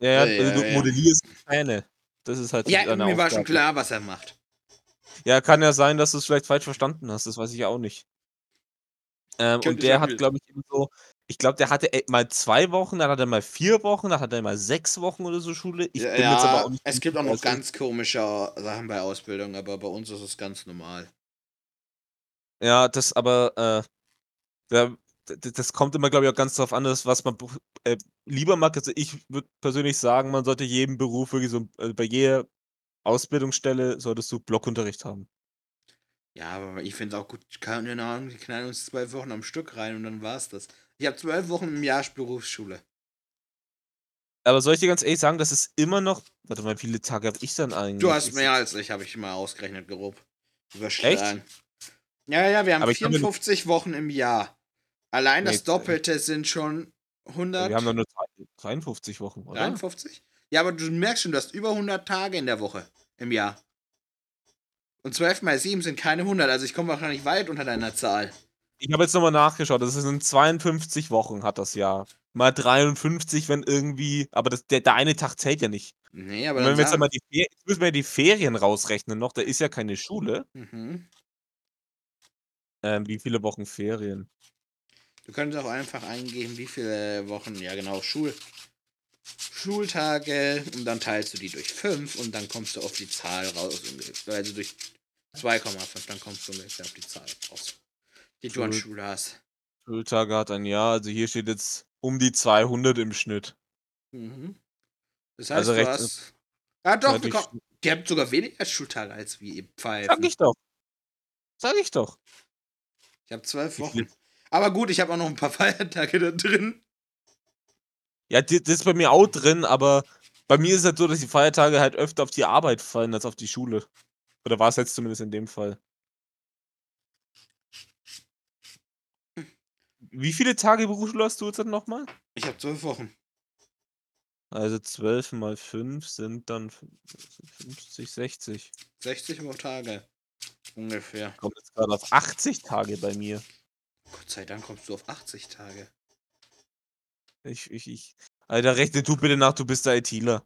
Ja, ja, Ja, also du ja, ja. modellierst Zähne. Das ist halt Ja, mir war schon Aufgabe. klar, was er macht. Ja, kann ja sein, dass du's vielleicht falsch verstanden hast, das weiß ich auch nicht. Ähm, und der hat, glaube ich, eben so ich glaube, der hatte, äh, mal 2 Wochen, dann hat er mal 4 Wochen, dann hat er mal 6 Wochen oder so Schule. Ich Ja, bin jetzt aber auch nicht es gibt auch noch ganz komische Sachen bei Ausbildung, aber bei uns ist es ganz normal. Ja, das aber, äh, da das kommt immer, glaube ich, auch ganz drauf an, das was man äh, lieber mag. Also, ich würde persönlich sagen, man sollte jeden Beruf wirklich so äh, bei jeder Ausbildungsstelle solltest du Blockunterricht haben. Ja, aber ich finde es auch gut, keine Ahnung, die knallen uns zwölf Wochen am Stück rein und dann war's das. Ich habe zwölf Wochen im Jahr Berufsschule. Aber soll ich dir ganz ehrlich sagen, das ist immer noch warte mal, wie viele Tage habe ich dann eigentlich? Du hast mehr als ich, habe ich mal ausgerechnet, grob. Überschlagen. Ja, ja, wir haben Aber ich kann mir- 54 Wochen im Jahr. Allein Nee, das Doppelte sind schon 100. wir haben doch nur drei 53 Wochen, oder? 53? Ja, aber du merkst schon, du hast über 100 Tage in der Woche im Jahr. Und 12 mal 7 sind keine 100, also ich komme wahrscheinlich weit unter deiner Zahl. Ich habe jetzt noch mal nachgeschaut, das sind 52 Wochen hat das Jahr. Mal 53, wenn irgendwie aber das der der eine Tag zählt ja nicht. Nee, aber wenn wir jetzt einmal die Fer jetzt müssen wir ja die Ferien rausrechnen noch, da ist ja keine Schule. mhm. Ähm, wie viele Wochen Ferien? Du könntest auch einfach eingeben, wie viele Wochen, ja genau, Schul Schultage und dann teilst du die durch 5 und dann kommst du auf die Zahl raus. Also durch 2,5, dann kommst du ungefähr auf die Zahl raus, die du an Schul- Schule hast. Schultage hat ein Jahr, also hier steht jetzt um die 200 im Schnitt. Mhm. Das heißt, Also du recht- hast. Ja, doch, du durch komm, die habt sogar weniger Schultage als wir, ihr Sag Pfeifen. ich doch. Sag ich doch. Ich habe zwölf Wie Wochen. Aber gut, ich habe auch noch ein paar Feiertage da drin. Ja, das ist bei mir auch drin, aber bei mir ist es halt so, dass die Feiertage halt öfter auf die Arbeit fallen als auf die Schule. Oder war es jetzt zumindest in dem Fall. Wie viele Tage Berufsschule hast du jetzt nochmal? Ich habe zwölf Wochen. Also 12 mal 5 sind dann 50, 60. 60 Tage. Ungefähr. Kommt jetzt gerade auf 80 Tage bei mir. Gott sei Dank kommst du auf 80 Tage. Ich, ich, ich. Alter, rechne du bitte nach, du bist der ITler.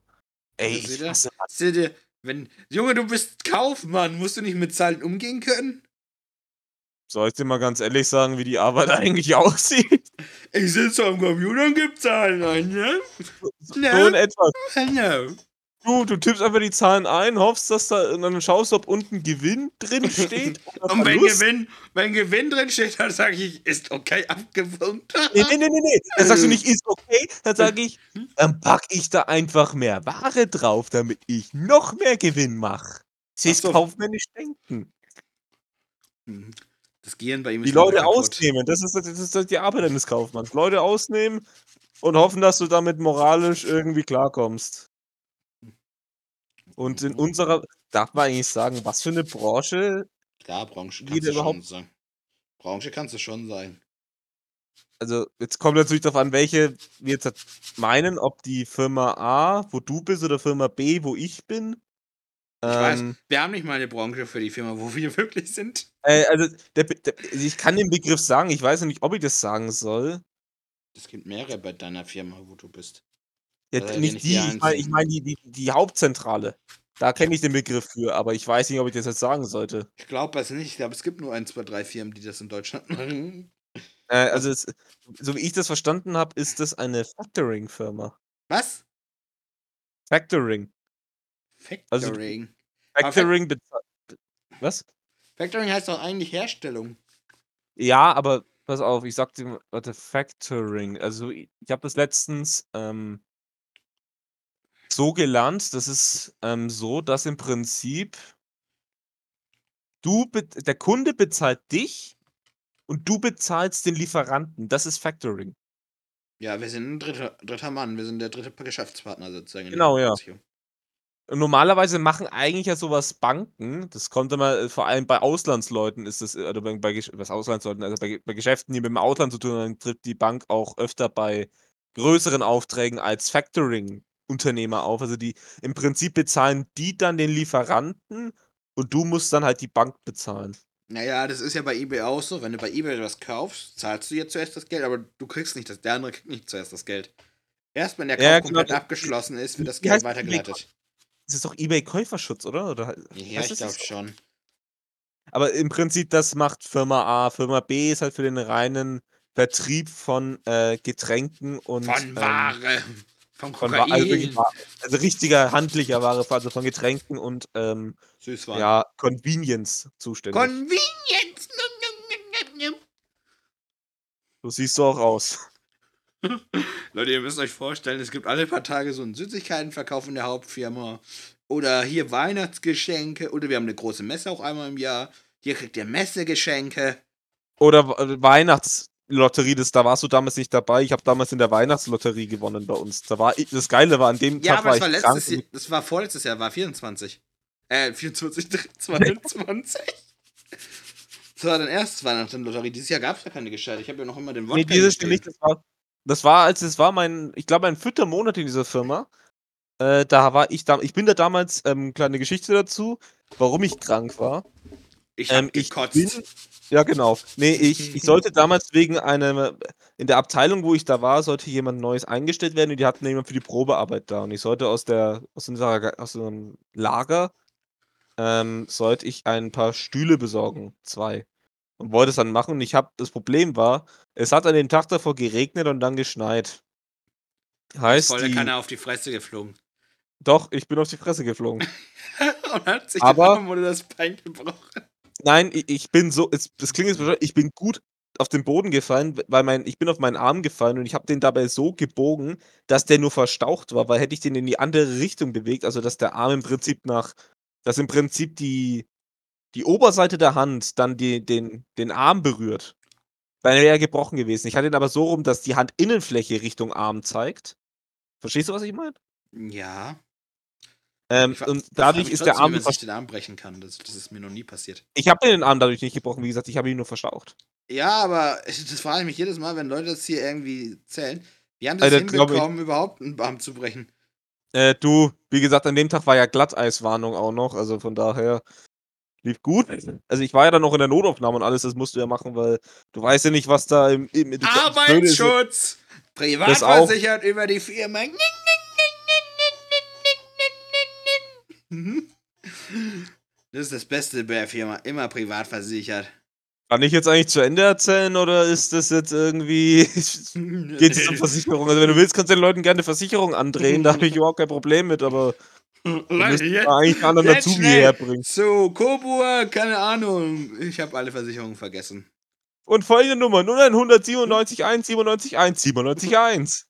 Ey, ich hasse Seht ihr, wenn. Junge, du bist Kaufmann, musst du nicht mit Zahlen umgehen können? Soll ich dir mal ganz ehrlich sagen, wie die Arbeit eigentlich aussieht? Ich sitze am Computer und gebe Zahlen ein, ne? So Ne? in etwa. Hello. Du, du tippst einfach die Zahlen ein, hoffst, dass da, und dann schaust ob unten Gewinn drin steht. Und wenn. Gewinn, wenn Gewinn drin steht, dann sage ich, ist okay abgewunken. Nee, nee, nee, nee, nee. Dann sagst du nicht, ist okay. Dann sage ich, dann pack ich da einfach mehr Ware drauf, damit ich noch mehr Gewinn mache. Sie ist so. kaufmännisch denken. Hm. Das Gehirn bei ihm Die ist noch Leute ausnehmen, das ist, das ist die Arbeit eines Kaufmanns. Leute ausnehmen und hoffen, dass du damit moralisch irgendwie klarkommst. Und in unserer, darf man eigentlich sagen, was für eine Branche, Ja, Branche kannst du schon überhaupt- sagen. Branche kannst du schon sein. also jetzt kommt natürlich darauf an, welche wir jetzt halt meinen, ob die Firma A, wo du bist, oder Firma B, wo ich bin. Ich weiß, Ähm, wir haben nicht mal eine Branche für die Firma, wo wir wirklich sind. äh, also der, der, ich kann den Begriff sagen, ich weiß noch nicht, ob ich das sagen soll. Es gibt mehrere bei deiner Firma, wo du bist. Ja, Äh, nicht die, ich meine ich mein die, die, die Hauptzentrale. Da kenne ich den Begriff für, aber ich weiß nicht, ob ich das jetzt sagen sollte. Ich glaube es nicht. Ich glaube, es gibt nur ein, zwei, drei Firmen, die das in Deutschland machen. Äh, also, es, so wie ich das verstanden habe, ist das eine Factoring-Firma. Was? Factoring. Also- Factoring. Fac- Factoring bezahlt. Was? Factoring heißt doch eigentlich Herstellung. Ja, aber pass auf, ich sag dir, mal- warte, Factoring. Also, ich, ich habe das letztens ähm, so gelernt, das ist ähm, so, dass im Prinzip du, der Kunde bezahlt dich und du bezahlst den Lieferanten. Das ist Factoring. Ja, wir sind ein dritter, dritter Mann. Wir sind der dritte Geschäftspartner sozusagen. Genau, ja. Beziehung. Und normalerweise machen eigentlich ja sowas Banken. Das kommt immer, äh, vor allem bei Auslandsleuten ist das, äh, oder bei, bei was Auslandsleuten, also bei, bei Geschäften, die mit dem Ausland zu tun haben, dann tritt die Bank auch öfter bei größeren Aufträgen als Factoring-Unternehmer auf. Also die, im Prinzip bezahlen die dann den Lieferanten und du musst dann halt die Bank bezahlen. Naja, das ist ja bei eBay auch so. Wenn du bei eBay was kaufst, zahlst du jetzt zuerst das Geld, aber du kriegst nicht das. Der andere kriegt nicht zuerst das Geld. Erst wenn der Kauf Ja, komplett genau. abgeschlossen ist, wird das Geld weitergeleitet. Das ist doch eBay-Käuferschutz, oder? oder Ja, ich glaube schon. Aber im Prinzip, das macht Firma A. Firma B ist halt für den reinen Vertrieb von äh, Getränken und Von ähm, Ware. Vom von also, Kokain. Wa- also richtiger handlicher Ware, also von Getränken und ähm, Süßwaren. ja, Convenience zuständig. Convenience. So siehst du auch aus. Leute, ihr müsst euch vorstellen, es gibt alle paar Tage so einen Süßigkeitenverkauf in der Hauptfirma. Oder hier Weihnachtsgeschenke. Oder wir haben eine große Messe auch einmal im Jahr. Hier kriegt ihr Messegeschenke. Oder äh, Weihnachtslotterie, das, da warst du damals nicht dabei. Ich habe damals in der Weihnachtslotterie gewonnen bei uns. Da war ich, das Geile war, an dem Ja, Tag aber war das war letztes. Jahr, das war vorletztes Jahr, war 24. Äh, 24, 22. Das war dann erst Weihnachten-Lotterie. Dieses Jahr gab es ja keine Gescheite. Ich habe ja noch immer den Wodka Nee, dieses gespielt. nicht. Das war, das war, als es war mein, ich glaube, mein vierter Monat in dieser Firma. Äh, da war ich da, ich bin da damals, ähm, kleine Geschichte dazu, warum ich krank war. Ich hab Ähm, ich gekotzt. bin, ja, genau. Nee, ich, ich sollte damals wegen einem, in der Abteilung, wo ich da war, sollte jemand Neues eingestellt werden und die hatten jemand für die Probearbeit da. Und ich sollte aus der, aus unserer, aus unserem Lager, ähm, sollte ich ein paar Stühle besorgen. Zwei. Und wollte es dann machen. Und ich habe, das Problem war, es hat an dem Tag davor geregnet und dann geschneit. Heißt, Voll die, Kanne auf die Fresse geflogen. doch, ich bin auf die Fresse geflogen. Und hat sich Aber- oder das Bein gebrochen. Nein, ich, ich bin so, es, das klingt jetzt bescheuert, ich bin gut auf den Boden gefallen, weil mein, ich bin auf meinen Arm gefallen und ich habe den dabei so gebogen, dass der nur verstaucht war, weil hätte ich den in die andere Richtung bewegt, also dass der Arm im Prinzip nach, dass im Prinzip die, die Oberseite der Hand dann die, den, den Arm berührt, dann wäre er gebrochen gewesen. Ich hatte ihn aber so rum, dass die Handinnenfläche Richtung Arm zeigt. Verstehst du, was ich meine? Ja. Ähm, fra- und dadurch ist der Arm. wie man sich den Arm brechen kann. Das, das ist mir noch nie passiert. Ich habe den Arm dadurch nicht gebrochen, wie gesagt, ich habe ihn nur verstaucht. Ja, aber das frage ich mich jedes Mal, wenn Leute das hier irgendwie zählen. Wie haben sie es Alter, glaub ich- hinbekommen, überhaupt einen Arm zu brechen? Äh, du, wie gesagt, an dem Tag war ja Glatteiswarnung auch noch, also von daher lief gut. Also ich war ja dann noch in der Notaufnahme und alles, das musst du ja machen, weil du weißt ja nicht, was da im, im das Arbeitsschutz! Privat Das auch. versichert über die Firma. Das ist das Beste bei der Firma. Immer privat versichert. Kann ich jetzt eigentlich zu Ende erzählen oder ist das jetzt irgendwie. Geht es um Versicherung? Also, wenn du willst, kannst du den Leuten gerne Versicherung andrehen, da habe ich überhaupt kein Problem mit, aber du müsst Jetzt- da eigentlich anderen schnell. herbringen. So, Kobur, keine Ahnung. Ich habe alle Versicherungen vergessen. Und folgende Nummer: 0197 1 97 1 97 1.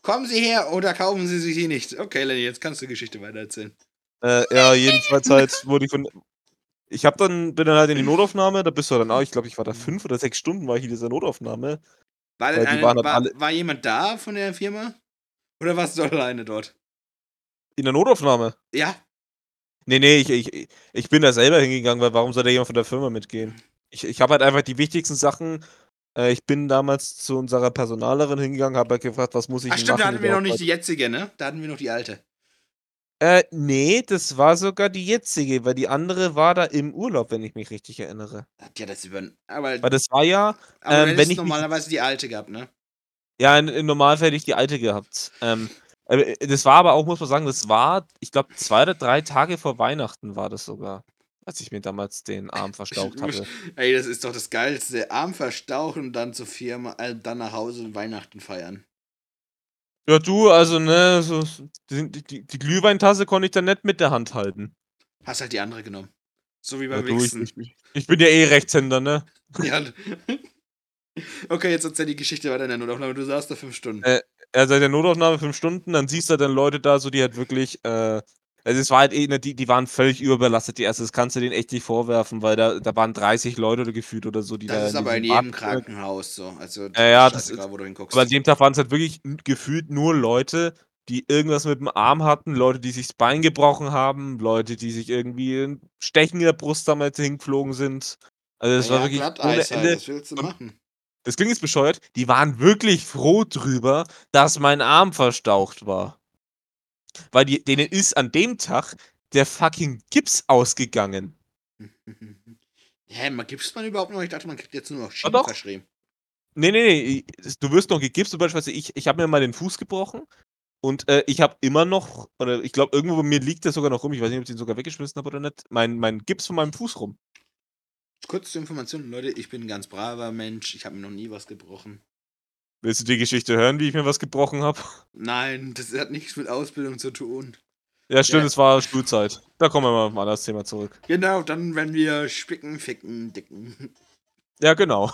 Kommen Sie her oder kaufen Sie sich die nicht. Okay, Lenny, jetzt kannst du die Geschichte weitererzählen. Äh, ja, jedenfalls halt wurde ich von. Ich hab dann, bin dann halt in die Notaufnahme, da bist du dann auch, ich glaube, ich war da fünf oder sechs Stunden, war ich in dieser Notaufnahme. War, denn eine, war, alle- war jemand da von der Firma? Oder warst du alleine dort? In der Notaufnahme? Ja. Nee, nee, ich, ich, ich bin da selber hingegangen, weil warum soll da jemand von der Firma mitgehen? Ich, ich habe halt einfach die wichtigsten Sachen. Äh, ich bin damals zu unserer Personalerin hingegangen, habe halt gefragt, was muss ich Ach denn stimmt, da machen hatten wir noch nicht die jetzige, ne? Da hatten wir noch die alte. Äh, nee, das war sogar die jetzige, weil die andere war da im Urlaub, wenn ich mich richtig erinnere. Hat ja das über. Aber, Weil das war ja, aber ähm, wenn ich mich- normalerweise die alte gehabt, ne? ja, in, im Normalfall hätte ich die alte gehabt. Ähm, äh, das war aber auch, muss man sagen, das war, ich glaube, zwei oder drei Tage vor Weihnachten war das sogar, als ich mir damals den Arm verstaucht hatte. Ey, das ist doch das Geilste. Arm verstauchen und dann zur Firma, äh, dann nach Hause und Weihnachten feiern. Ja, du, also, ne, so, die, die, die Glühweintasse konnte ich dann nicht mit der Hand halten. Hast halt die andere genommen. So wie Ja, beim du, ich, ich, ich bin ja eh Rechtshänder, ne? Ja. Okay, jetzt erzähl die Geschichte weiter in der Notaufnahme. Du saßt da fünf Stunden. Äh, Ja, seit der Notaufnahme fünf Stunden, dann siehst du dann Leute da, so die halt wirklich, äh, also es war halt eh, ne, die, die waren völlig überbelastet, die erste, das kannst du denen echt nicht vorwerfen, weil da, da waren 30 Leute oder gefühlt oder so, die da. das ist aber in jedem Krankenhaus so. Also, Ja, ja, das scheißegal, wo du hinguckst. Aber an dem Tag waren es halt wirklich gefühlt nur Leute, die irgendwas mit dem Arm hatten, Leute, die sich das Bein gebrochen haben, Leute, die sich irgendwie ein Stechen in der Brust damals hingeflogen sind. Also das ja, war wirklich Glatteis ohne halt, Ende. was willst du machen? Das klingt jetzt bescheuert. Die waren wirklich froh drüber, dass mein Arm verstaucht war. Weil die, denen ist an dem Tag der fucking Gips ausgegangen. Hä, man gibt's man überhaupt noch? Ich dachte, man kriegt jetzt nur noch Ah, Schienen verschrieben. Nee, nee, nee. Du wirst noch gegipst, zum Beispiel, ich, ich habe mir mal den Fuß gebrochen und äh, ich habe immer noch, oder ich glaube, irgendwo bei mir liegt der sogar noch rum, ich weiß nicht, ob ich den sogar weggeschmissen habe oder nicht, mein, mein Gips von meinem Fuß rum. Kurz zur Information, Leute, ich bin ein ganz braver Mensch. Ich habe mir noch nie was gebrochen. Willst du die Geschichte hören, wie ich mir was gebrochen habe? Nein, das hat nichts mit Ausbildung zu tun. Ja, stimmt, Ja. es war Schulzeit. Da kommen wir mal auf ein anderes Thema zurück. Genau, dann wenn wir spicken, ficken, dicken. Ja, genau.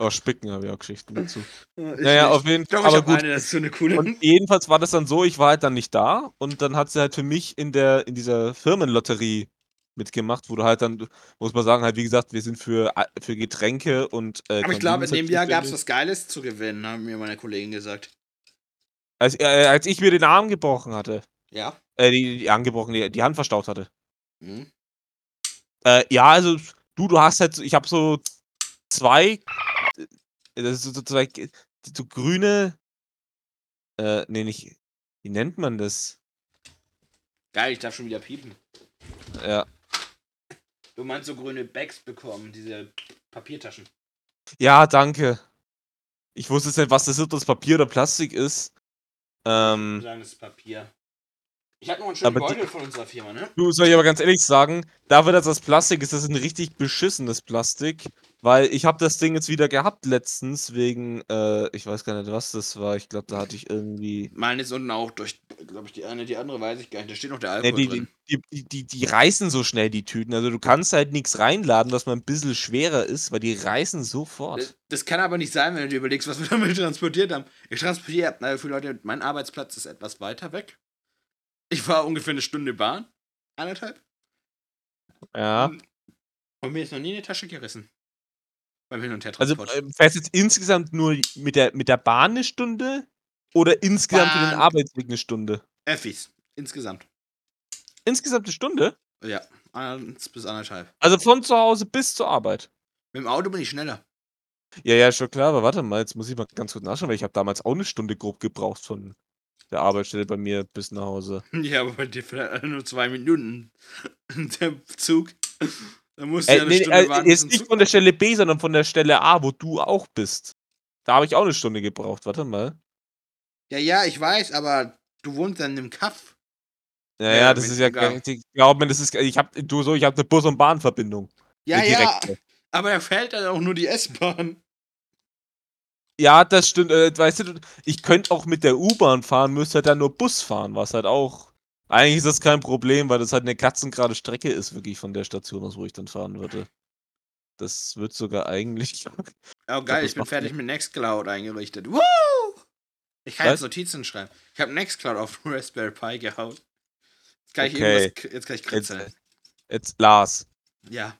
Oh, Spicken habe ich auch Geschichten dazu. Ich Naja, nicht. auf jeden Fall. Aber gut. eine, das ist so eine coole. Und jedenfalls war das dann so, ich war halt dann nicht da und dann hat sie halt für mich in der in dieser Firmenlotterie mitgemacht, wo du halt dann, muss man sagen, halt wie gesagt, wir sind für, für Getränke und äh, Aber ich glaube, in dem Jahr gab es was Geiles zu gewinnen, haben mir meine Kollegen gesagt. Als, äh, als ich mir den Arm gebrochen hatte, Ja? äh, die, die Arm gebrochen, die, die Hand verstaucht hatte. Hm? Äh, ja, also du, du hast halt, so- ich habe so zwei, äh, das ist so, so zwei, so grüne, äh, nee, nicht, wie nennt man das? Geil, ich darf schon wieder piepen. Ja, Du meinst so grüne Bags bekommen, diese Papiertaschen. Ja, danke. Ich wusste jetzt nicht, was das ist, ob das Papier oder Plastik ist. Ich Ähm, sagen, das ist Papier. Ich hab noch einen schönen Aber die- Beutel von unserer Firma, ne? du, soll ich aber ganz ehrlich sagen, dafür, dass das Plastik ist, das ist ein richtig beschissenes Plastik. Weil ich habe das Ding jetzt wieder gehabt letztens, wegen, äh, ich weiß gar nicht, was das war. Ich glaube, da hatte ich irgendwie. Meine ist unten auch durch, glaube ich, die eine, die andere weiß ich gar nicht. Da steht noch der Nee, Alkohol die, drin. die, die, die, die reißen so schnell, die Tüten. Also du kannst halt nichts reinladen, was mal ein bisschen schwerer ist, weil die reißen sofort. Das, das kann aber nicht sein, wenn du dir überlegst, was wir damit transportiert haben. Ich transportiere, na, für Leute, mein Arbeitsplatz ist etwas weiter weg. Ich war ungefähr eine Stunde Bahn. Anderthalb. Ja. Und mir ist noch nie eine Tasche gerissen. Beim Hin- und Also, Hertransport. ähm, fährst du jetzt insgesamt nur mit der mit der Bahn 'ne Stunde oder insgesamt für den Bahn. Arbeitsweg 'ne Stunde? Öffis, insgesamt. Insgesamt 1 Stunde? Ja, 1 bis 1,5. Also, von zu Hause bis zur Arbeit? Mit dem Auto bin ich schneller. Ja, ja, schon klar, aber warte mal, jetzt muss ich mal ganz kurz nachschauen, weil ich habe damals auch 'ne Stunde grob gebraucht von der Arbeitsstelle bei mir bis nach Hause. Ja, aber bei dir vielleicht nur 2 Minuten. Der Zug. Da musst du ja Äh, 'ne ne, Stunde äh, warten, jetzt nicht Zug von der. Stelle B, sondern von der Stelle A, wo du auch bist. Da habe ich auch 'ne Stunde gebraucht, warte mal. Ja, ja, ich weiß, aber du wohnst ja in 'nem Kaff. Ja, Ja, ja, das ist ja glaub mir, das ist ich habe du so, ich habe 'ne Bus und Bahnverbindung. Ja, ja, aber da fährt dann auch nur die S-Bahn. Ja, das stimmt, äh, weißt du, ich könnte auch mit der U-Bahn fahren, müsste halt dann nur Bus fahren, was halt auch eigentlich ist das kein Problem, weil das halt 'ne katzengerade Strecke ist wirklich von der Station aus, wo ich dann fahren würde. Das wird sogar eigentlich Oh, geil, das ich bin fertig mit Nextcloud eingerichtet. Woo! Ich kann jetzt Notizen schreiben. Ich habe Nextcloud auf Raspberry Pi gehauen. Jetzt kann ich Okay. irgendwas jetzt kann ich Jetzt kritzeln. jetzt Lars Ja.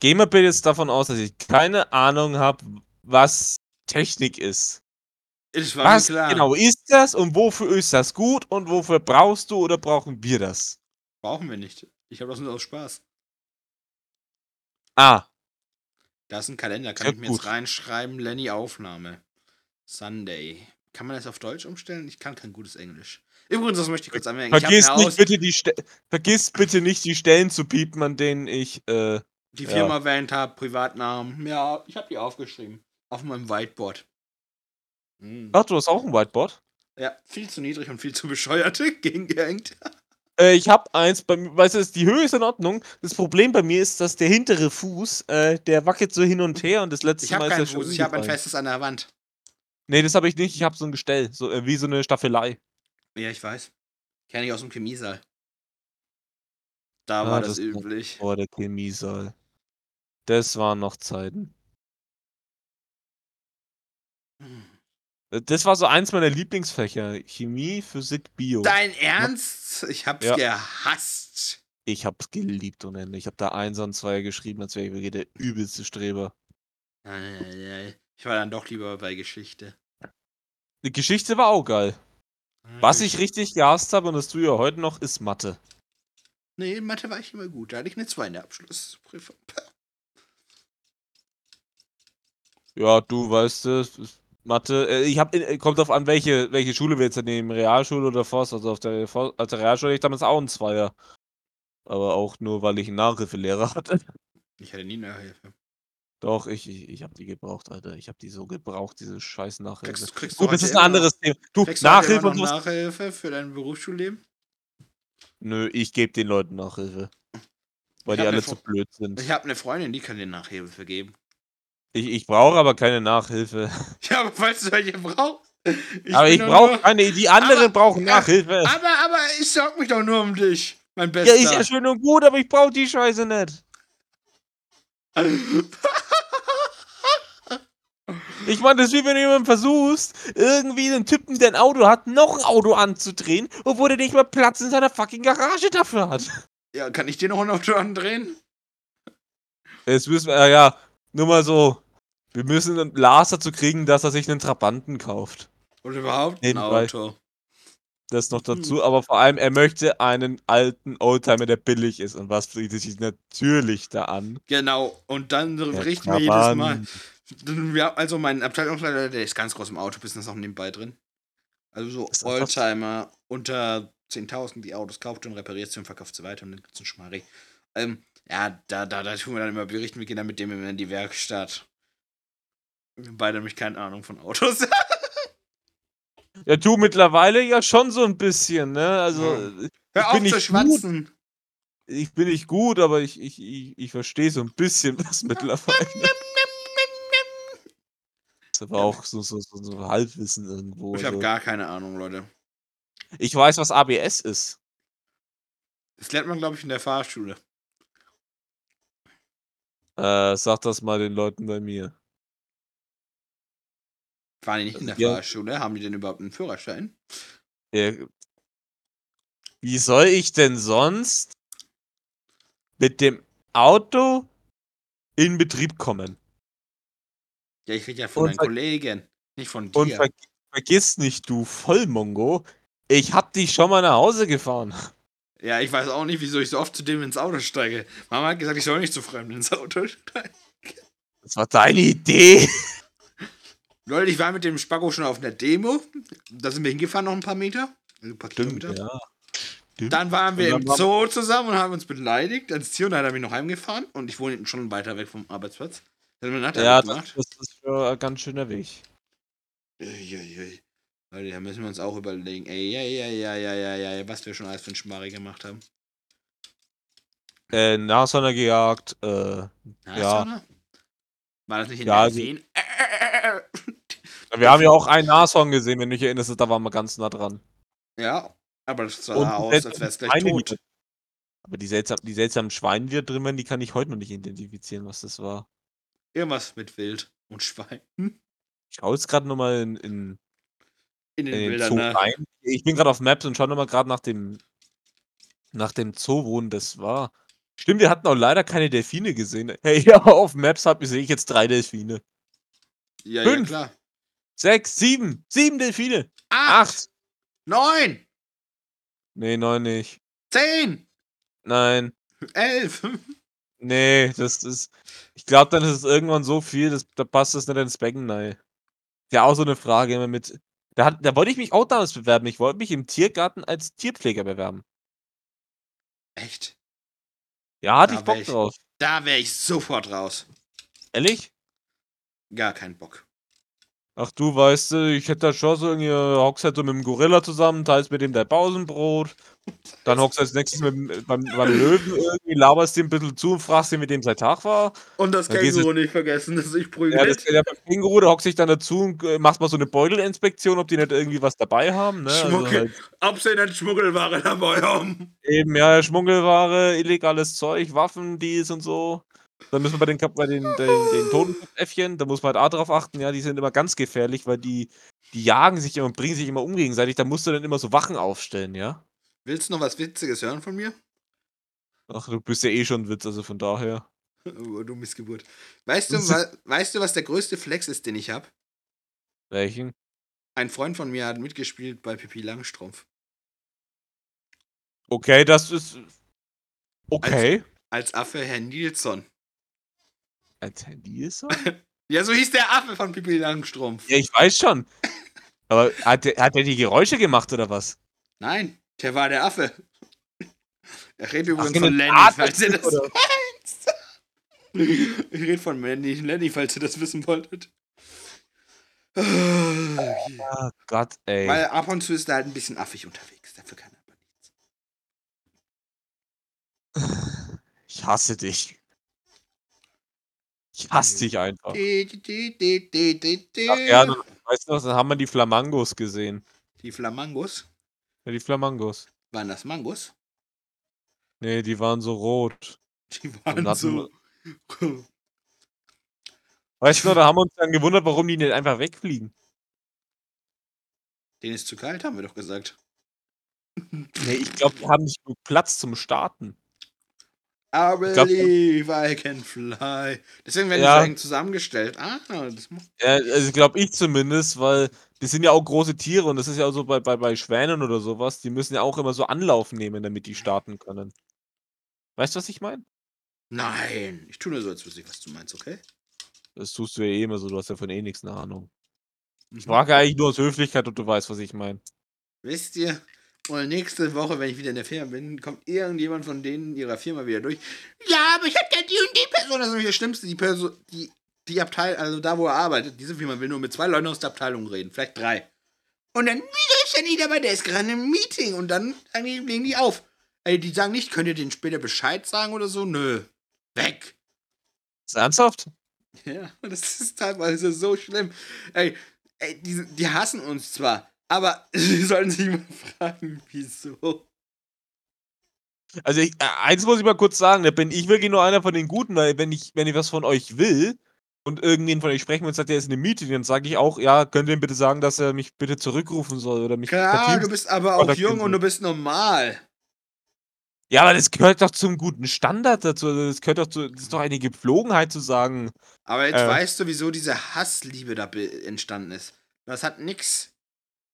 gehen wir bitte jetzt davon aus, dass ich keine Ahnung habe, was Technik ist. Was klar. genau ist das und wofür ist das gut und wofür brauchst du oder brauchen wir das? Brauchen wir nicht. Ich habe das nur aus Spaß. Ah. Da ist 'n Kalender, kann Sehr ich mir gut. jetzt reinschreiben, Lenny Aufnahme. Sunday. Kann man das auf Deutsch umstellen? Ich kann kein gutes Englisch. Übrigens, das möchte ich kurz anmerken. Vergiss nicht bitte die Ste vergiss bitte nicht die Stellen zu piepen, an denen ich, äh die ja. Firma erwähnt habe, Privatnamen. Ja, ich habe die aufgeschrieben. Auf meinem Whiteboard. Mhm. Ach, du hast auch 'n Whiteboard? Ja, viel zu niedrig und viel zu bescheuert gegengehängt. Äh, ich habe eins bei mir weißt du, die Höhe ist in Ordnung. Das Problem bei mir ist, dass der hintere Fuß, äh, der wackelt so hin und her und das letzte Ich Mal ist er schon Fuß, ich habe ein festes an der Wand. Ne, das habe ich nicht. Ich habe so 'n Gestell, so, äh, wie so 'ne Staffelei. Ja, ich weiß. Kenne ich aus dem Chemiesaal. Da Ah, war das das üblich. oh, der Chemiesaal. Das waren noch Zeiten. Das war so eins meiner Lieblingsfächer. Chemie, Physik, Bio. Dein Ernst? Ich hab's Ja. gehasst. Ich habe es geliebt Ende. Ich habe da 1er und 2er geschrieben, als wäre ich wirklich der übelste Streber. Ich war dann doch lieber bei Geschichte. Die Geschichte war auch geil. Was ich richtig gehasst habe, und das tue ich ja heute noch, ist Mathe. Nee, in Mathe war ich immer gut. Da hatte ich eine 2 in der Abschlussprüfung. Ja, du weißt es, Mathe. Äh, ich habe äh, kommt drauf an, welche welche Schule wir jetzt nehmen, Realschule oder Forst. Also auf der For auf der Realschule hatte ich damals auch 'n Zweier. Aber auch nur, weil ich 'n Nachhilfelehrer hatte. Ich hatte nie Nachhilfe. Doch, ich ich ich habe die gebraucht, Alter. Ich habe die so gebraucht, diese scheiß Nachhilfe. Kriegst kriegst du Gut, das ist 'n immer noch anderes Thema. Du, kriegst du Nachhilfe so was Nachhilfe für dein Berufsschulleben? Nö, ich gebe den Leuten Nachhilfe. Weil Ich die hab 'ne alle Fr zu blöd sind. Ich habe 'ne Freundin, die kann dir Nachhilfe geben. Ich ich brauche aber keine Nachhilfe. Ja, aber falls du welche brauchst. Ich Aber ich brauche nur keine die anderen aber, brauchen äh, Nachhilfe. aber aber ich sorge mich doch nur um dich, mein Ja, Bester. ist ja schön und gut, aber ich brauche die Scheiße nicht. Ich meine, das ist wie wenn du jemandem versuchst, irgendwie 'nen Typen, der 'n Auto hat, noch 'n Auto anzudrehen, obwohl der nicht mal Platz in seiner fucking Garage dafür hat. Ja, kann ich dir noch 'n Auto andrehen? Jetzt müssen wir ja, ja, nur mal so, wir müssen Lars dazu kriegen, dass er sich 'nen Trabanten kauft. Oder überhaupt 'n Nebenbei. Auto. Das noch Hm. dazu, aber vor allem, er möchte einen alten Oldtimer, der billig ist. Und was bietet sich natürlich da an? Genau, und dann Der richten wir jedes Mal. Ja, also mein Abteilungsleiter, der ist ganz groß im Autobusiness noch nebenbei drin. Also so. Oldtimer unter 10.000, die Autos kauft und repariert sie und verkauft sie weiter und dann gibt's 'n Schmarri. Ähm, ja, da da da tun wir dann immer berichten, wir gehen dann mit dem immer in die Werkstatt. Wir beide nämlich keine Ahnung von Autos. Ja, du mittlerweile ja schon so 'n bisschen, ne? Also, Ja. Hör ich auf bin zu nicht schwatzen. gut. Ich bin nicht gut, aber ich ich ich ich verstehe so 'n bisschen was mittlerweile. Ist aber auch so so so so Halbwissen irgendwo, Ich habe also. gar keine Ahnung, Leute. Ich weiß, was ABS ist. Das lernt man, glaube ich, in der Fahrschule. Äh, sag das mal den Leuten bei mir. Waren die nicht in der Ja. Fahrschule? Haben die denn überhaupt 'n Führerschein? Äh wie soll ich denn sonst mit dem Auto in Betrieb kommen? Ja, ich rede ja von Und deinen Kollegen, nicht von Und dir. ver vergiss nicht, du Vollmongo, ich hab dich schon mal nach Hause gefahren. Ja, ich weiß auch nicht, wieso ich so oft zu dem ins Auto steige. Mama hat gesagt, ich soll nicht zu Fremden ins Auto steigen. Das war deine Idee. Leute, ich war mit dem Spacko schon auf einer Demo. Da sind wir hingefahren noch ein paar Meter. Also ein paar Kilometer. ja. Stimmt. Dann waren wir Und im dann Zoo zusammen und haben uns beleidigt. Ans Tier und dann hat er mich noch heimgefahren. Und ich wohne schon weiter weg vom Arbeitsplatz. Ja, das, gemacht. das ist schon ein ganz schöner Weg. Uiuiui. Leute, da müssen wir uns auch überlegen. Ey, ja, ja, ja, ja, ja, ja, ja, was wir schon alles für einen Schmarri gemacht haben. Äh, Nashörner gejagt, äh, Nashörner? War das nicht in Ja, der also- Seen? wir haben ja auch einen Nashorn gesehen, wenn du dich erinnerst, da waren wir ganz nah dran. Ja, aber das sah Und aus, als wäre es gleich die tot. da- Aber die, seltsam, die seltsamen Schweine, die da drin waren, die kann ich heute noch nicht identifizieren, was das war. Irgendwas mit Wild und Schwein. Ich schaue jetzt gerade nochmal in, in, In den in den Wildern, Zoo ne? rein. Ich bin gerade auf Maps und schaue nochmal gerade nach dem, nach dem Zoo, wo das war. Stimmt, wir hatten auch leider keine Delfine gesehen. Hey, ja, auf Maps sehe ich jetzt drei Delfine. Ja, ja, Fünf. klar. Sechs, sieben, sieben Delfine. Acht, Acht. neun, Nee, neun nicht. zehn, Nein. elf. Nee, das ist. Ich glaube, dann ist es irgendwann so viel, das, da passt es nicht ins Becken rein. Ja, auch so eine Frage immer mit. Da, hat, da wollte ich mich auch damals bewerben. Ich wollte mich im Tiergarten als Tierpfleger bewerben. Echt? Ja, hatte Da ich Bock ich- drauf. Da wäre ich sofort raus. Ehrlich? Gar keinen Bock. Ach du, weißt du, ich hätte da schon so irgendwie, äh, hockst halt so mit dem Gorilla zusammen, teilst mit dem dein Pausenbrot. Dann hockst du als nächstes mit, dem- beim, beim Löwen irgendwie, laberst ihm ein bisschen zu und fragst ihn, mit dem sein Tag war. Und das du- Känguru nicht vergessen, dass ich Ja, prügelt. das, ja, beim Känguru, da hockst dich dann dazu und äh, machst mal so eine Beutelinspektion, ob die nicht irgendwie was dabei haben. Ne? Also Schmucke. halt Ob sie nicht Schmuggelware dabei haben. eben, ja, Schmuggelware, illegales Zeug, Waffen, dies und so. Dann müssen wir bei den, Kap- bei den, den, den Totenäffchen, da muss man halt auch drauf achten, ja, die sind immer ganz gefährlich, weil die, die jagen sich immer und bringen sich immer um gegenseitig. Da musst du dann immer so Wachen aufstellen, ja. Willst du noch was Witziges hören von mir? Ach, du bist ja eh schon ein Witz, also von daher. Oh, du Missgeburt. Weißt du, wa weißt du, was der größte Flex ist, den ich habe? Welchen? Ein Freund von mir hat mitgespielt bei Pippi Langstrumpf. Okay, das ist. Okay. Als Affe Herr Nilsson. Als er? Ja, so hieß der Affe von Pippi Langstrumpf. Ja, ich weiß schon. Aber hat der, hat der die Geräusche gemacht oder was? Nein, der war der Affe. Er redet übrigens Ach, von eine Lenny, Art falls ihr das oder- weißt. Ich rede von Lenny, Lenny, falls ihr das wissen wolltet. Ah, Gott, ey. Weil ab und zu ist er halt ein bisschen affig unterwegs. Dafür kann er aber nichts. Ich hasse dich. Ich hasse dich einfach. Die. Ach, gerne. Weißt du was, dann haben wir die Flamangos gesehen. Die Flamangos. Ja, die Flamangos. Waren das Mangos? Nee, die waren so rot. Die waren so. Weißt du, da haben wir uns dann gewundert, warum die nicht einfach wegfliegen. Den ist zu kalt, haben wir doch gesagt. Nee, ich glaube, die haben nicht genug Platz zum Starten. I glaub- believe I can fly. Deswegen werden Ja. die eng zusammengestellt. Ah, das macht. Ja, also glaube ich zumindest, weil die sind ja auch große Tiere und das ist ja auch so bei, bei, bei Schwänen oder sowas, die müssen ja auch immer so Anlauf nehmen, damit die starten können. Weißt du, was ich meine? Nein, ich tue nur so, als wüsste ich, was du meinst, okay? Das tust du ja eh immer so, du hast ja von eh nichts eine Ahnung. Mhm. Ich frage eigentlich nur aus Höflichkeit, ob du weißt, was ich meine. Wisst ihr, und nächste Woche, wenn ich wieder in der Firma bin, kommt irgendjemand von denen ihrer Firma wieder durch. Ja, aber ich hab ja die und die Person. Das ist nämlich das Schlimmste. Die Person, die, die Abteilung, also da, wo er arbeitet, diese Firma will nur mit zwei Leuten aus der Abteilung reden. Vielleicht drei. Und dann, wieso ist der nie dabei? Der ist gerade im Meeting. Und dann legen die auf. Ey, die sagen nicht, könnt ihr denen später Bescheid sagen oder so? Nö. Weg. Ist ernsthaft? Ja, das ist teilweise so schlimm. Ey, ey die, die hassen uns zwar, aber sie sollen sich mal fragen, wieso. Also ich, äh, eins muss ich mal kurz sagen, da bin ich wirklich nur einer von den Guten, weil wenn ich, wenn ich was von euch will und irgendwen von euch sprechen will und sagt, der ist in einem Meeting, dann sage ich auch, ja, könnt ihr ihm bitte sagen, dass er mich bitte zurückrufen soll oder mich Klar, du bist aber auch jung und du bist normal. Ja, aber das gehört doch zum guten Standard dazu. Das gehört doch zu das ist doch eine Gepflogenheit zu sagen Aber jetzt äh weißt du, wieso diese Hassliebe da entstanden ist. Das hat nix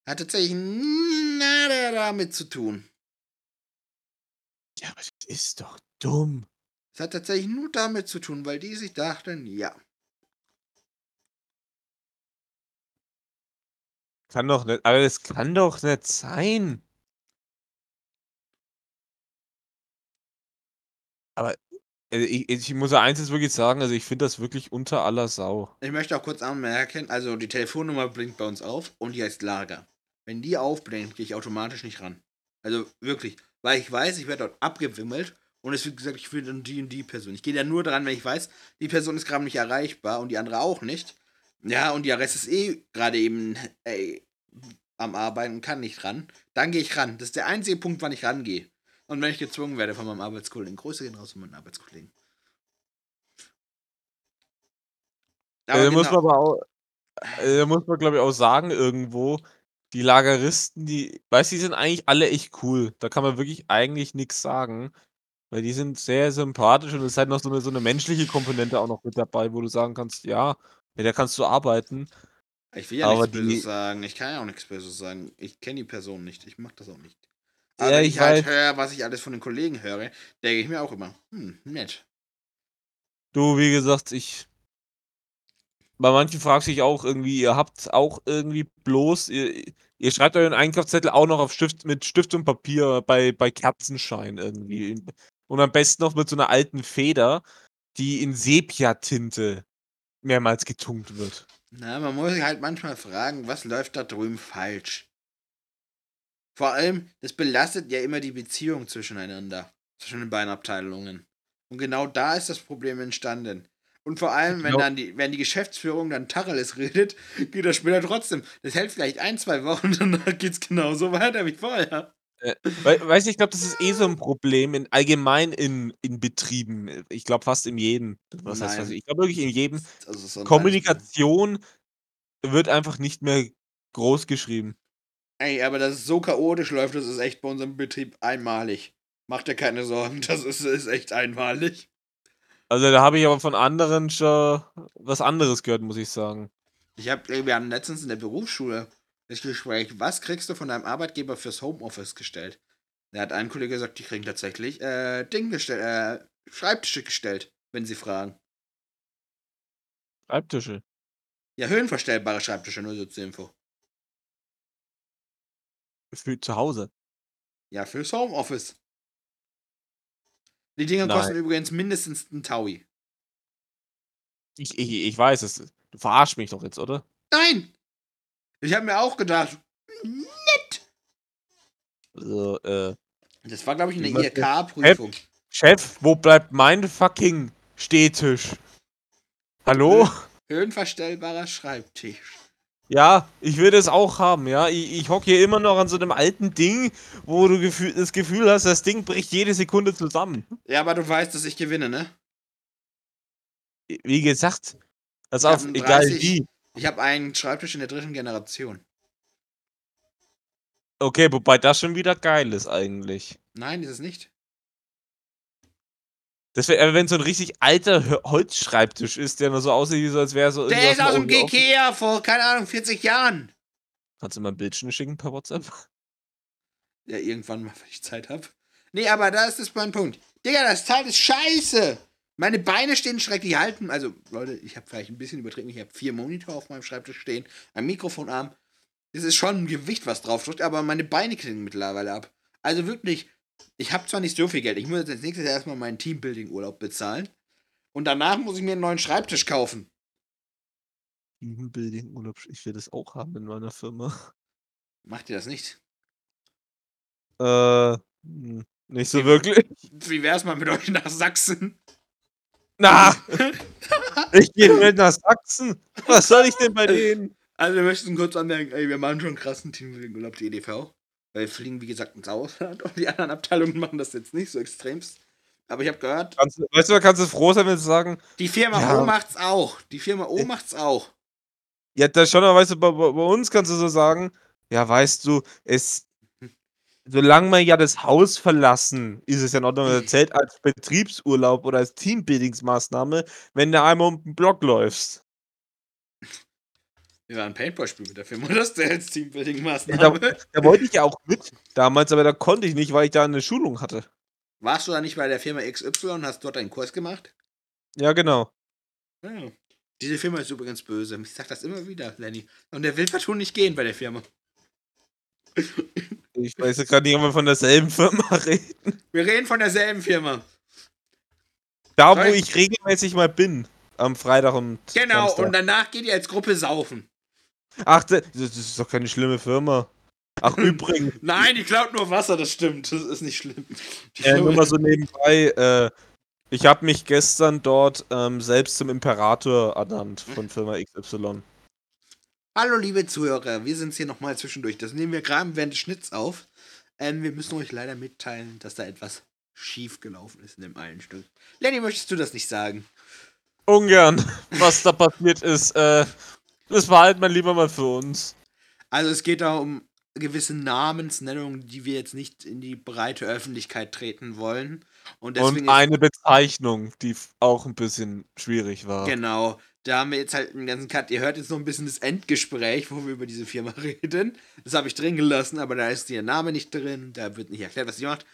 hat tatsächlich nada damit zu tun. Ja, aber das ist doch dumm. Es hat tatsächlich nur damit zu tun, weil die sich dachten: „Ja.“ Kann doch nicht aber das kann doch nicht sein. Aber, äh, i ich muss ja eins jetzt wirklich sagen, also, ich finde das wirklich unter aller Sau. Ich möchte auch kurz anmerken, also, die Telefonnummer blinkt bei uns auf und die heißt Lager. Wenn die aufblinkt, gehe ich automatisch nicht ran. Also, wirklich, weil ich weiß, ich werde dort abgewimmelt und es wird gesagt, ich will dann die und die Person. Ich gehe da nur dran, wenn ich weiß, die Person ist grade nicht erreichbar und die andere auch nicht. Ja, und der Rest ist eh grade eben, ey, am Arbeiten und kann nicht ran. Dann gehe ich ran. Das ist der einzige Punkt, wann ich rangehe. Und wenn ich gezwungen werde von meinem Arbeitskollegen. Grüße gehen raus von meinen Arbeitskollegen. Ja, Aber da muss man genau aber auch äh, da muss man, glaube ich, auch sagen irgendwo, die Lageristen, die weißt du, die sind eigentlich alle echt cool. Da kann man wirklich eigentlich nix sagen, weil die sind sehr sympathisch und es ist halt noch so 'ne so 'ne menschliche Komponente auch noch mit dabei, wo du sagen kannst: „Ja, mit der kannst du arbeiten.“ Ich will ja Aber nichts Böses sagen. Ich kann ja auch nix Böses sagen. Ich kenne die Person nicht. Ich mache das auch nicht. Aber Ja, wenn ich ich halt höre, was ich alles von den Kollegen höre, denke ich mir auch immer: „Hm, nett.“ Du, wie gesagt, ich bei manchen fragst du dich auch irgendwie, ihr habt auch irgendwie bloß ihr ihr schreibt euren Einkaufszettel auch noch auf Stift mit Stift und Papier bei bei Kerzenschein irgendwie. Und am besten noch mit so 'ner alten Feder, die in Sepiatinte mehrmals getunkt wird. Na, man muss sich halt manchmal fragen: „Was läuft da drüben falsch?“ Vor allem, das belastet ja immer die Beziehung zwischeneinander, zwischen den beiden Abteilungen. Und genau da ist das Problem entstanden. Und vor allem, wenn dann die wenn die Geschäftsführung dann Tacheles redet, geht das später trotzdem. Das hält vielleicht 1, 2 Wochen, danach geht's genauso weiter wie vorher. Äh, wei weißt du, ich glaube, das ist eh so 'n Problem in allgemein in in Betrieben. Ich glaube fast in jedem. Was heißt? Nein. Ich glaube wirklich in jedem. Also, so 'n Beispiel. Kommunikation wird einfach nicht mehr groß geschrieben. Ey, aber dass es so chaotisch läuft, das ist echt bei unserem Betrieb einmalig. Mach dir keine Sorgen, das ist ist echt einmalig. Also, da habe ich aber von anderen schon was anderes gehört, muss ich sagen. Ich habe äh, wir hatten letztens in der Berufsschule das Gespräch: „Was kriegst du von deinem Arbeitgeber fürs Homeoffice gestellt?“ Da hat ein Kollege gesagt, die kriegen tatsächlich, äh, Ding gestell äh, Schreibtische gestellt, wenn sie fragen. Schreibtische? Ja, höhenverstellbare Schreibtische, nur so zur Info. Für zu Hause? Ja, fürs Homeoffice. Die Dinger Nein. kosten übrigens mindestens 'n Taui. Ich ich ich weiß es. Du verarschst mich doch jetzt, oder? Nein! Ich habe mir auch gedacht: „Nett!“ Also, äh Das war, glaube ich, 'ne denn? IHK-Prüfung. Chef Chef, wo bleibt mein fucking Stehtisch? Hallo? Höhen höhenverstellbarer Schreibtisch. Ja, ich will das auch haben, ja. I ich hocke hier immer noch an so 'nem alten Ding, wo du Gefühl das Gefühl hast, das Ding bricht jede Sekunde zusammen. Ja, aber du weißt, dass ich gewinne, ne? Wie gesagt, pass Ich auf, egal 30 wie. ich habe einen Schreibtisch in der 3. Generation. Okay, wobei das schon wieder geil ist eigentlich. Nein, ist es nicht. Das wäre aber wenn's so 'n richtig alter Holzschreibtisch ist, der nur so aussieht, wie so als wäre so Der ist Ofen offen IKEA vor, keine Ahnung, 40 Jahren. Kannst du mal 'n Bildschnitt schicken per WhatsApp? Ja, irgendwann mal, wenn ich Zeit habe. Ne, aber da ist das mein Punkt. Digga, das Teil ist scheiße! Meine Beine stehen schrecklich, halten also, Leute, ich habe vielleicht 'n bisschen übertrieben, ich habe 4 Monitore auf meinem Schreibtisch stehen, ein Mikrofonarm. Es ist schon 'n Gewicht, was drauf drückt, aber meine Beine klingen mittlerweile ab. Also wirklich, ich habe zwar nicht so viel Geld, ich muss jetzt als Nächstes erst mal meinen Teambuilding-Urlaub bezahlen und danach muss ich mir 'n neuen Schreibtisch kaufen. Teambuilding-Urlaub, ich will das auch haben in meiner Firma. Macht ihr das nicht? Äh, hm, nicht so Wie wirklich. wie wär's mal mit euch nach Sachsen? Na! Ich gehe nicht nach Sachsen. Was soll ich denn bei denen? Also, wir möchten kurz anmerken, ey, wir machen schon krassen Teambuilding-Urlaub, die EDV. Weil wir fliegen, wie gesagt, ins Ausland und die anderen Abteilungen machen das jetzt nicht so extremst. Aber ich habe gehört Kannst du weißt du, da kannst du froh sein, wenn sie sagen Die Firma ja O macht's auch. Die Firma O Äh macht's auch. Ja, das schon, aber weißt du, bei bei bei uns kannst du so sagen: „Ja, weißt du, es“ solange man ja das Haus verlassen, ist es ja in Ordnung. Das zählt als Betriebsurlaub oder als Teambuildingsmaßnahme, wenn du einmal um den Block läufst. Wir waren ein Paintball-Spiel mit der Firma, das der als Da, Teambuilding-Maßnahme. da wollte ich ja auch mit damals, aber da konnte ich nicht, weil ich da eine Schulung hatte. Warst du da nicht bei der Firma XY und hast dort einen Kurs gemacht? Ja, genau. Ja. Diese Firma ist übrigens böse. Ich sag das immer wieder, Lenny. Und der will partout nicht gehen bei der Firma. Ich weiß ja gerade nicht, ob wir von derselben Firma reden. Wir reden von derselben Firma. Da, wo ich regelmäßig mal bin. Am Freitag und. Genau, Samstag. und danach geht ihr als Gruppe saufen. Ach, das ist doch keine schlimme Firma. Ach, übrigens, Nein, die klaut nur Wasser, das stimmt. Das ist nicht schlimm. Die äh, nur mal so nebenbei, äh, ich habe mich gestern dort ähm, selbst zum Imperator ernannt von Firma XY. Hallo, liebe Zuhörer, wir sind hier nochmal zwischendurch. Das nehmen wir gerade während des Schnitts auf. Ähm, wir müssen euch leider mitteilen, dass da etwas schief gelaufen ist in dem einen Stück. Lenny, möchtest du das nicht sagen? Ungern, was da passiert ist. Äh, das behalten wir lieber mal für uns. Also es geht da um gewisse Namensnennungen, die wir jetzt nicht in die breite Öffentlichkeit treten wollen. Und Und eine Bezeichnung, die auch ein bisschen schwierig war. genau, da haben wir jetzt halt einen ganzen Cut. Ihr hört jetzt noch ein bisschen das Endgespräch, wo wir über diese Firma reden. Das habe ich drin gelassen, aber da ist ihr Name nicht drin. Da wird nicht erklärt, was sie macht.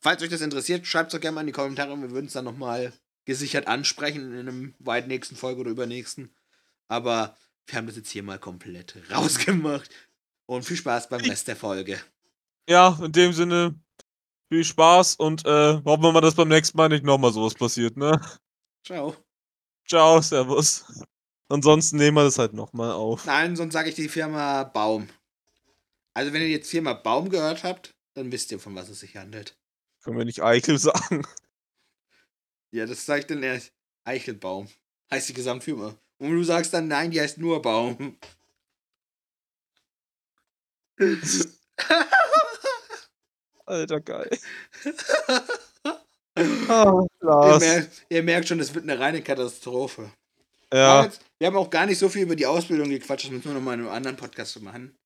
Falls euch das interessiert, schreibt es doch gerne mal in die Kommentare und wir würden es dann nochmal gesichert ansprechen in einem weit nächsten Folge oder übernächsten. Aber wir haben das jetzt hier mal komplett rausgemacht. Und viel Spaß beim Rest der Folge. Ja, in dem Sinne, viel Spaß und äh, hoffen wir mal, dass beim nächsten Mal nicht nochmal sowas passiert, ne? Ciao. Ciao, Servus. Ansonsten nehmen wir das halt nochmal auf. Nein, sonst sage ich die Firma Baum. Also wenn ihr jetzt Firma Baum gehört habt, dann wisst ihr, von was es sich handelt. Können wir nicht Eichel sagen. Ja, das sage ich dann erst. Eichelbaum. Heißt die Gesamtfirma. Und du sagst dann, nein, die heißt nur Baum. Alter, geil. Ah, ihr, merkt, ihr merkt schon, das wird eine reine Katastrophe. Wir, haben Ja, jetzt, wir haben auch gar nicht so viel über die Ausbildung gequatscht, das müssen wir nochmal in einem anderen Podcast machen.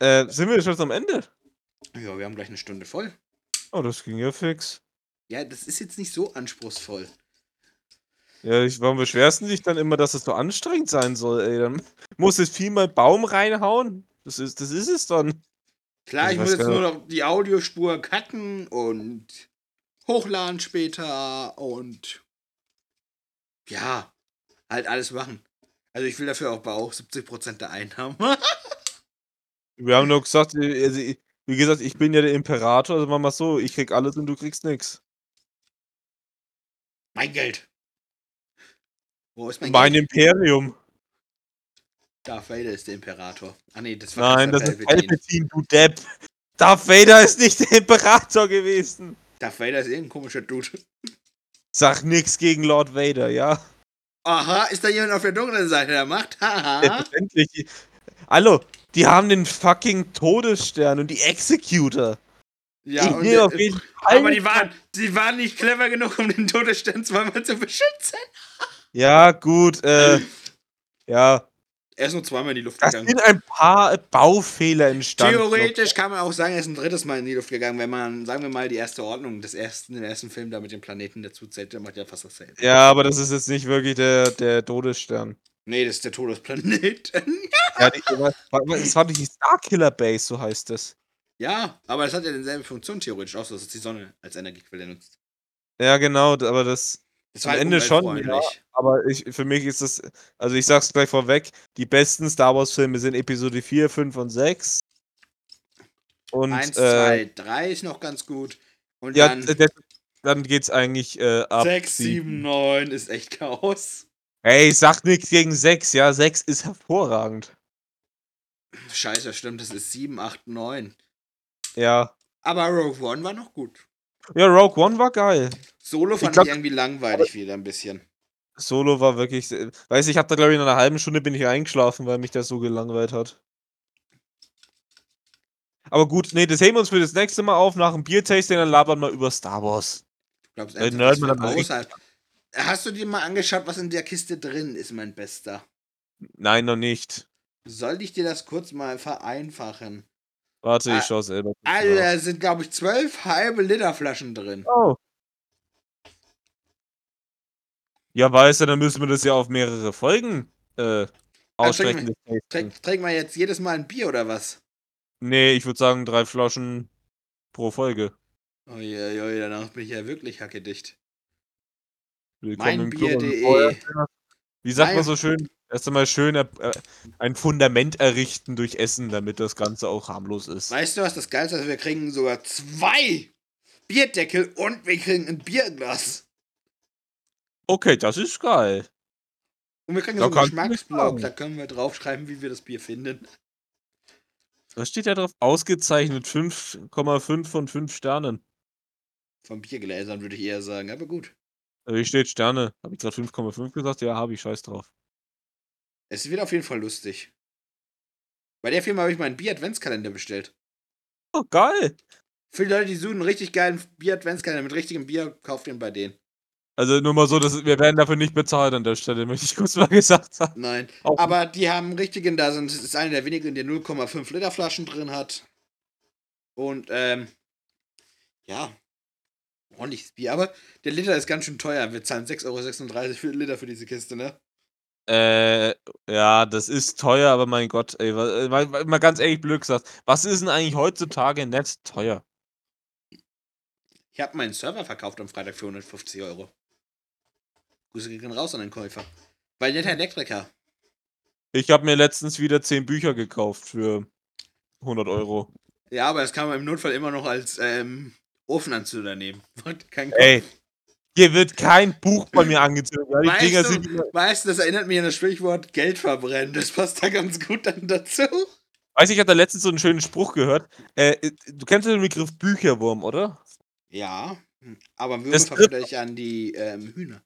äh, sind wir schon am Ende? Ja, wir haben gleich eine Stunde voll. Oh, das ging ja fix. Ja, das ist jetzt nicht so anspruchsvoll. Ja, ich, warum beschwerst du dich dann immer, dass es so anstrengend sein soll, ey? Dann muss es viel mal Baum reinhauen. Das ist, das ist es dann. Klar, Ich ich muss jetzt nur noch die Audiospur cutten und hochladen später und ja, halt alles machen. Also ich will dafür auch, auch 70% der Einnahmen. Wir haben nur gesagt, äh, also, ich- wie gesagt, ich bin ja der Imperator, also machen wir so, ich krieg alles und du kriegst nix. mein Geld. Wo ist mein, Mein Geld? Imperium. Darth Vader ist der Imperator. Ah nee, das war Nein, das ist Palpatine. Du Depp. Darth Vader ist nicht der Imperator gewesen. Darth Vader ist irgendein komischer Dude. Sag nix gegen Lord Vader, ja? Aha, ist da jemand auf der dunklen Seite der Macht? Haha. Selbstverständlich. Hallo, die haben den fucking Todesstern und die Executor. ja, ich und der- auf jeden Fall. aber die waren, die waren nicht clever genug, um den Todesstern zweimal zu beschützen. Ja, gut, äh. Ja, Er ist nur zweimal in die Luft das gegangen. sind ein paar Baufehler entstanden. Theoretisch kann man auch sagen, er ist ein drittes Mal in die Luft gegangen, wenn man, sagen wir mal, die erste Ordnung des ersten, den ersten Film da mit dem Planeten dazu zählt, der macht ja fast dasselbe. Ja, aber das ist jetzt nicht wirklich der, der Todesstern. Nee, das ist der Todesplanet. Ja, die, das war die Starkiller Base, so heißt es. ja, aber das hat ja dieselbe Funktion theoretisch, außer dass es die Sonne als Energiequelle nutzt. Ja, genau, aber das. Das Am halt Ende schon, umweltfreundlich. Aber ich, für mich ist das. Also, ich sag's gleich vorweg: Die besten Star Wars-Filme sind Episode 4, 5 und 6. Und. Eins, äh, zwei, drei ist noch ganz gut. Und ja, dann d- d- dann geht's eigentlich äh, ab. sechs, sieben. sieben, neun ist echt Chaos. Ey, sag nichts gegen 6, ja. 6 ist hervorragend. Scheiße, stimmt, das ist sieben, acht, neun. Ja. Aber Rogue One war noch gut. Ja, Rogue One war geil. Solo fand ich, glaub- irgendwie langweilig wieder ein bisschen. Solo war wirklich. sehr- Weiß ich, hab da glaube ich in einer halben Stunde bin ich eingeschlafen, weil mich das so gelangweilt hat. Aber gut, nee, das heben wir uns für das nächste Mal auf. Nach dem Biertasting, dann labern wir über Star Wars. Glaubst du, man dann außerhalb. Hast du dir mal angeschaut, was in der Kiste drin ist, mein Bester? Nein, noch nicht. Soll ich dir das kurz mal vereinfachen? Warte, ich schau selber. Alter, da sind, glaube ich, zwölf halbe Liter Flaschen drin. Oh. Ja, weißt du, dann müssen wir das ja auf mehrere Folgen äh, ausstrecken. Tasting. Trink, trinken wir jetzt jedes Mal ein Bier oder was? Nee, ich würde sagen drei Flaschen pro Folge. Uiuiui, danach bin ich ja wirklich hackedicht. Willkommen im Club. Meinbier.de. Wie sagt Mein- man so schön? Erst einmal schön äh, ein Fundament errichten durch Essen, damit das Ganze auch harmlos ist. Weißt du, was das Geilste ist? Wir kriegen sogar zwei Bierdeckel und wir kriegen ein Bierglas. Okay, das ist geil. Und wir kriegen Da so einen Geschmacksblock. Da können wir draufschreiben, wie wir das Bier finden. Was steht da drauf? Ausgezeichnet 5,5 von 5 Sternen. Von Biergläsern würde ich eher sagen, aber gut. Also hier steht Sterne. Habe ich gerade 5,5 gesagt? Ja, habe ich. Scheiß drauf. Es wird auf jeden Fall lustig. Bei der Firma habe ich meinen Bier-Adventskalender bestellt. Oh, geil. Für die Leute, die suchen einen richtig geilen Bier-Adventskalender mit richtigem Bier, kauft den bei denen. Also nur mal so, dass wir werden dafür nicht bezahlt an der Stelle, möchte ich kurz mal gesagt haben. Nein. Auch- Aber die haben einen richtigen da, sind, es ist einer der wenigen, der 0,5 Liter Flaschen drin hat. Und, ähm, ja, ordentliches Bier. Aber der Liter ist ganz schön teuer. Wir zahlen 6,36 Euro für den Liter für diese Kiste, ne? Äh, ja, das ist teuer, aber mein Gott, ey, äh, mal, mal ganz ehrlich blöd gesagt, was ist denn eigentlich heutzutage nett teuer? Ich habe meinen Server verkauft am Freitag für 150 Euro. Grüße gehen raus an den Käufer. Weil netter Elektriker. Ich habe mir letztens wieder 10 Bücher gekauft für 100 Euro. Ja, aber das kann man im Notfall immer noch als ähm, Ofenanzünder nehmen. Kein. Ey, hier wird kein Buch bei mir Dinger Weißt du, weißt du, das erinnert mich an das Sprichwort Geld verbrennen. Das passt da ganz gut dann dazu. Weiß ich, ich hatte letztens so einen schönen Spruch gehört. Äh, du kennst ja den Begriff Bücherwurm, oder? Ja, aber Würmer verführt euch an die ähm, Hühner.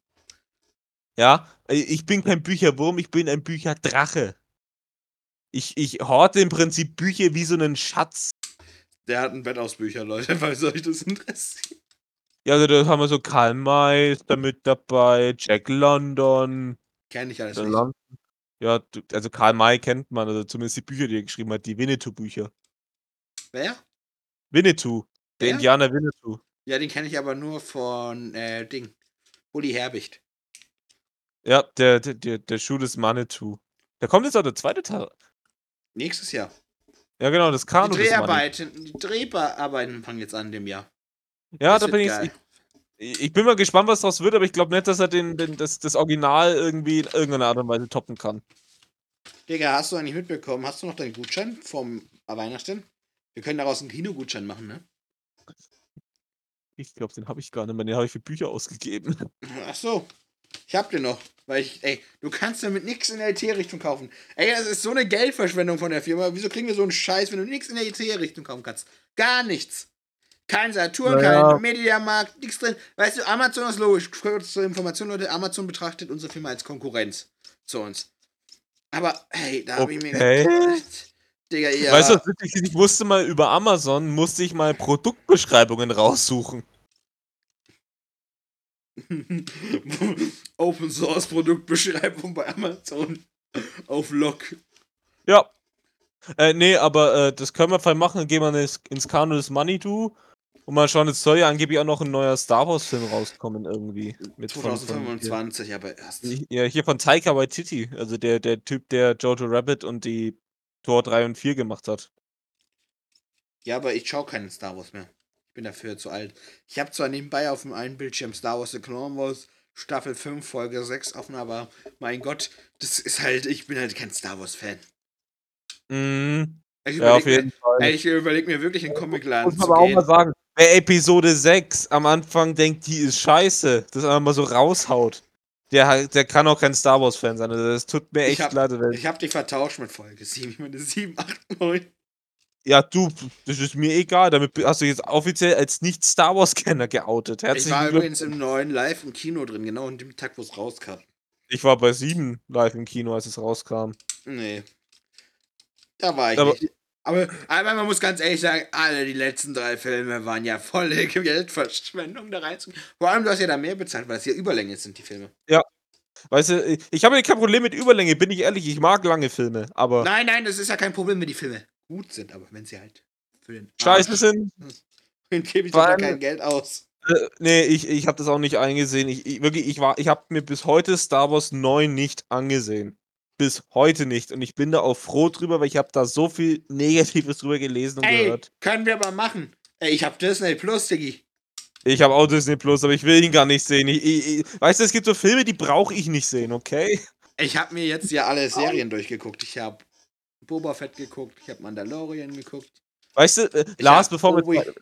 Ja, äh, ich bin kein Bücherwurm, ich bin ein Bücherdrache. Ich, ich horte im Prinzip Bücher wie so einen Schatz. Der hat ein Bett aus Büchern, Leute, falls euch das interessiert. Ja, also da haben wir so Karl Meister mit dabei, Jack London, Kenn ich alles der nicht. Lon- ja, also Karl May kennt man, also zumindest die Bücher, die er geschrieben hat, die Winnetou-Bücher. Wer? Winnetou, der Wer? Indianer Winnetou. Ja, den kenne ich aber nur von äh, Ding. Uli Herbicht. Ja, der, der, der, der Schuh des Manitou. Da kommt jetzt auch der zweite Teil. Nächstes Jahr. Ja, genau, das Die Kanu Manitou. Dreharbeiten, die Dreharbeiten fangen jetzt an dem Jahr. Ja, Das da bin ich, geil. ich. Ich bin mal gespannt, was daraus wird, aber ich glaube nicht, dass er den, den, das, das Original irgendwie in irgendeiner Art und Weise toppen kann. Digga, hast du eigentlich mitbekommen? Hast du noch deinen Gutschein vom Weihnachten? Wir können daraus einen Kinogutschein machen, ne? Ich glaube, den habe ich gar nicht mehr. Den habe ich für Bücher ausgegeben. Ach so. Ich hab den noch. Weil ich, ey, du kannst damit nichts in der IT-Richtung kaufen. Ey, das ist so eine Geldverschwendung von der Firma. Wieso kriegen wir so einen Scheiß, wenn du nichts in der IT-Richtung kaufen kannst? Gar nichts. Kein Saturn, Naja. kein Mediamarkt, nichts drin. Weißt du, Amazon ist logisch. Kurz zur Information, Leute. Amazon betrachtet unsere Firma als Konkurrenz zu uns. Aber, hey, da habe ich mir Okay. gedacht. Digga, ja. Weißt du, was witzig ist? ich musste mal über Amazon, musste ich mal Produktbeschreibungen raussuchen. Open Source Produktbeschreibung bei Amazon auf Lock. Ja. Äh, nee, aber äh, das können wir voll machen. Dann gehen wir ins, ins Kanu des Manitou und mal schauen, es soll ja angeblich auch noch ein neuer Star Wars Film rauskommen irgendwie. Mit von- von- 2025, aber erst. Ja, hier von Taika Waititi, also der, der Typ, der Jojo Rabbit und die Tor 3 und 4 gemacht hat. Ja, aber ich schaue keinen Star Wars mehr. Ich bin dafür zu alt. Ich habe zwar nebenbei auf dem einen Bildschirm Star Wars The Clone Wars Staffel 5, Folge 6 offen, aber mein Gott, das ist halt, ich bin halt kein Star Wars Fan. Ich Ja, auf überleg jeden Fall. mir, ey, ich überleg mir wirklich in Comicladen Muss zu man aber auch mal sagen, wer Episode 6 am Anfang denkt, die ist scheiße, das einfach mal so raushaut, der, der kann auch kein Star Wars-Fan sein. Also das tut mir echt hab- leid. Ich habe dich vertauscht mit Folge 7. Ich meine 7, 8, 9. ja, du, das ist mir egal. Damit hast du jetzt offiziell als Nicht-Star Wars-Kenner geoutet. Ich war Herzlichen übrigens im neuen Live im Kino drin, genau an dem Tag, wo es rauskam. Ich war bei 7 live im Kino, als es rauskam. Nee. Da war ich Aber- nicht. Aber, aber man muss ganz ehrlich sagen, alle die letzten drei Filme waren ja volle Geldverschwendung da rein. Vor allem, du hast ja da mehr bezahlt, weil es ja Überlänge sind, die Filme. Weißt du, ich habe kein Problem mit Überlänge, bin ich ehrlich. Ich mag lange Filme, aber Nein, nein, das ist ja kein Problem, wenn die Filme gut sind, aber wenn sie halt Für den scheiße sind. Den gebe ich doch kein Geld aus. Äh, nee, ich, ich habe das auch nicht eingesehen. Ich, ich wirklich, ich war, ich habe mir bis heute Star Wars 9 nicht angesehen. Bis heute nicht. Und ich bin da auch froh drüber, weil ich habe da so viel Negatives drüber gelesen und Ey, gehört. können wir mal machen. Ey, ich hab Disney Plus, Diggi. Ich habe auch Disney Plus, aber ich will ihn gar nicht sehen. Ich, ich, ich, weißt du, es gibt so Filme, die brauche ich nicht sehen, okay? Ich hab mir jetzt ja alle Serien durchgeguckt. Ich hab Boba Fett geguckt, ich hab Mandalorian geguckt. Weißt du, äh, Lars, bevor wir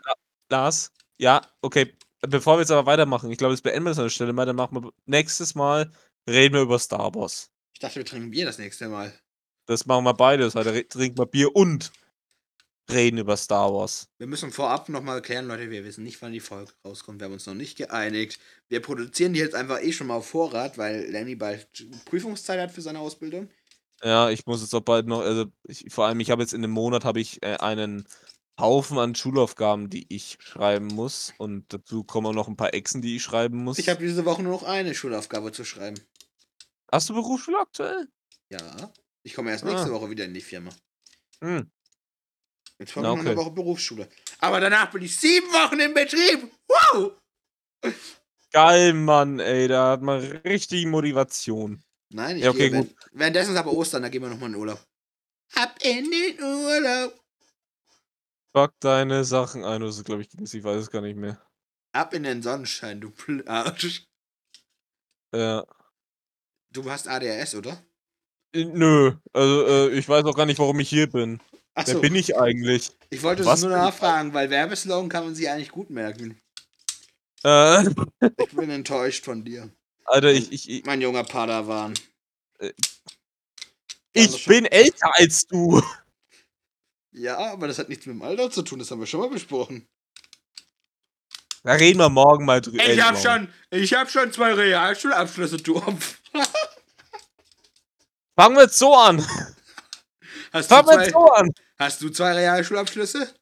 Lars, ja, okay, bevor wir jetzt aber weitermachen, ich glaube, das beenden wir jetzt an der Stelle mal, dann machen wir nächstes Mal reden wir über Star Wars. Ich dachte, wir trinken Bier das nächste Mal. Das machen wir beides, re- trinken wir Bier und reden über Star Wars. Wir müssen vorab nochmal klären, Leute, wir wissen nicht, wann die Folge rauskommt. Wir haben uns noch nicht geeinigt. Wir produzieren die jetzt einfach eh schon mal auf Vorrat, weil Lenny bald Prüfungszeit hat für seine Ausbildung. Ja, ich muss jetzt auch bald noch, also ich, vor allem, ich habe jetzt in einem Monat habe ich äh, einen Haufen an Schulaufgaben, die ich schreiben muss und dazu kommen auch noch ein paar Exen, die ich schreiben muss. Ich habe diese Woche nur noch eine Schulaufgabe zu schreiben. Hast du Berufsschule aktuell? Ja. Ich komme erst nächste Ah. Woche wieder in die Firma. Hm. Jetzt Na, noch eine okay. Woche Berufsschule. Aber danach bin ich sieben Wochen im Betrieb. Wow! Geil, Mann, ey, da hat man richtig Motivation. Nein, ich Ja, okay, gehe. Wenn, währenddessen ist aber Ostern, da gehen wir nochmal in Urlaub. Ab in den Urlaub. Pack deine Sachen ein, oder so, glaube ich, ich weiß es gar nicht mehr. Ab in den Sonnenschein, du Arsch. Ja. Du hast ADHS, oder? Äh, Nö, also äh, ich weiß auch gar nicht, warum ich hier bin. Wer Achso, bin ich eigentlich? ich wollte es nur nachfragen, weil Werbeslogan kann man sich eigentlich gut merken. Äh, Ich bin enttäuscht von dir. Alter, ich, ich, ich, Mein junger Padawan. Äh, ich bin älter als du. Ja, aber das hat nichts mit dem Alter zu tun, das haben wir schon mal besprochen. Da reden wir morgen mal drüber. Ich hab schon, ich hab schon zwei Realschulabschlüsse, du Opfer. Fangen wir jetzt so an. Hast du, Fangen wir jetzt so an. hast du zwei Realschulabschlüsse?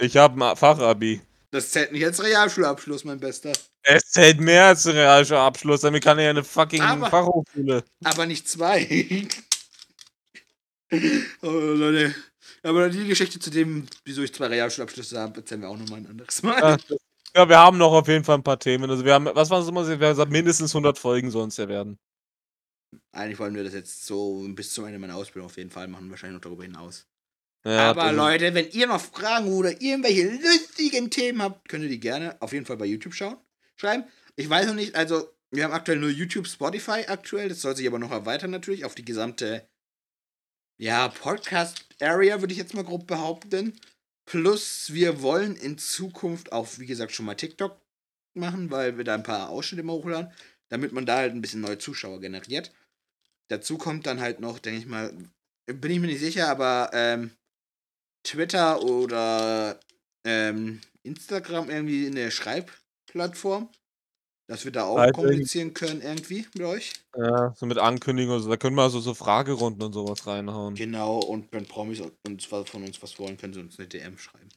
Ich habe ein Fachabi. Das zählt nicht als Realschulabschluss, mein Bester. Es zählt mehr als ein Realschulabschluss. Damit kann ich ja eine fucking Aber- Fachhochschule. Aber nicht zwei. oh, Leute. Aber die Geschichte zu dem, wieso ich zwei Realschulabschlüsse habe, erzählen wir auch nochmal ein anderes Mal. Ja, das- ja, wir haben noch auf jeden Fall ein paar Themen. Also wir haben, was waren es immer? Wir haben gesagt, mindestens 100 Folgen sollen es ja werden. Eigentlich wollen wir das jetzt so bis zum Ende meiner Ausbildung auf jeden Fall machen, wahrscheinlich noch darüber hinaus. Ja, Aber Leute, wenn ihr noch Fragen oder irgendwelche lustigen Themen habt, könnt ihr die gerne auf jeden Fall bei YouTube schauen, schreiben. Ich weiß noch nicht, also wir haben aktuell nur YouTube, Spotify aktuell, das soll sich aber noch erweitern natürlich auf die gesamte, ja, Podcast-Area, würde ich jetzt mal grob behaupten. Plus, wir wollen in Zukunft auch, wie gesagt, schon mal TikTok machen, weil wir da ein paar Ausschnitte mal hochladen, damit man da halt ein bisschen neue Zuschauer generiert. Dazu kommt dann halt noch, denke ich mal, bin ich mir nicht sicher, aber ähm, Twitter oder ähm, Instagram irgendwie eine Schreibplattform, dass wir da auch Schreib kommunizieren können irgendwie mit euch. ja, so mit Ankündigungen, so, da können wir also so Fragerunden und sowas reinhauen. Genau, und wenn Promis uns was von uns was wollen, können sie uns eine DM schreiben.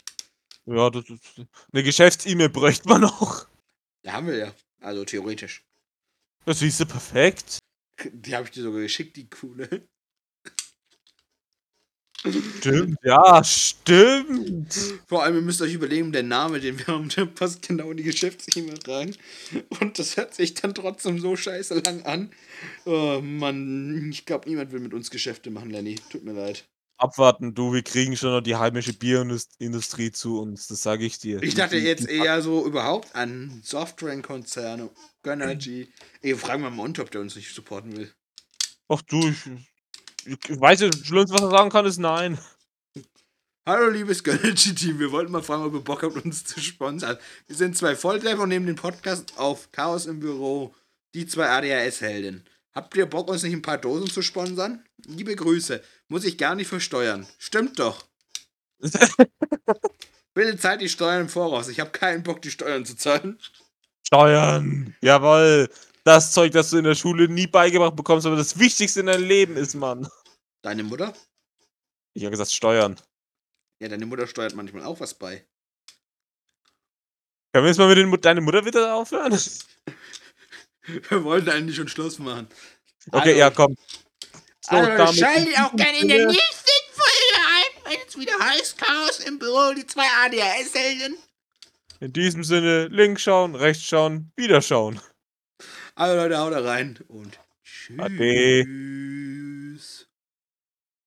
Ja, das ist. Eine Geschäfts-E-Mail bräuchte man auch. Da haben wir ja. Also theoretisch. Das siehst du perfekt. Die habe ich dir sogar geschickt, die coole. Stimmt, ja, stimmt. Vor allem, ihr müsst euch überlegen, der Name, den wir haben, der passt genau in die Geschäfts-E-Mail rein. Und das hört sich dann trotzdem so scheiße lang an. Oh Mann, ich glaube, niemand will mit uns Geschäfte machen, Lenny. Tut mir leid. Abwarten, du, wir kriegen schon noch die heimische Bierindustrie zu uns, das sage ich dir. Ich dachte jetzt eher so überhaupt an Softdrink-Konzerne, Gönnergy. Ey, fragen wir mal Monte, ob der uns nicht supporten will. Ach du, ich, ich weiß nicht, Schlimmste, was er sagen kann, ist nein. Hallo, liebes Gönnergy-Team. Wir wollten mal fragen, ob ihr Bock habt, uns zu sponsern. Wir sind zwei Volltreffer und nehmen den Podcast auf Chaos im Büro. Die zwei ADHS-Helden. Habt ihr Bock, uns nicht ein paar Dosen zu sponsern? Liebe Grüße. Muss ich gar nicht versteuern. Stimmt doch. Bitte zahlt die Steuern im Voraus. Ich habe keinen Bock, die Steuern zu zahlen. Steuern, jawoll. Das Zeug, das du in der Schule nie beigebracht bekommst, aber das Wichtigste in deinem Leben ist, Mann. Deine Mutter? Ich habe gesagt, Steuern. Ja, deine Mutter steuert manchmal auch was bei. Können wir jetzt mal mit den, Mut- deine Mutter wieder aufhören? Wir wollten eigentlich schon Schluss machen. Okay, Also- ja, komm. So, also, schaltet auch gerne in der nächsten Folge ein, wenn es wieder heißt Chaos im Büro, die zwei ADHS-Helden. In diesem Sinne, links schauen, rechts schauen, wieder schauen. Also Leute, haut da rein und tschüss. Ade.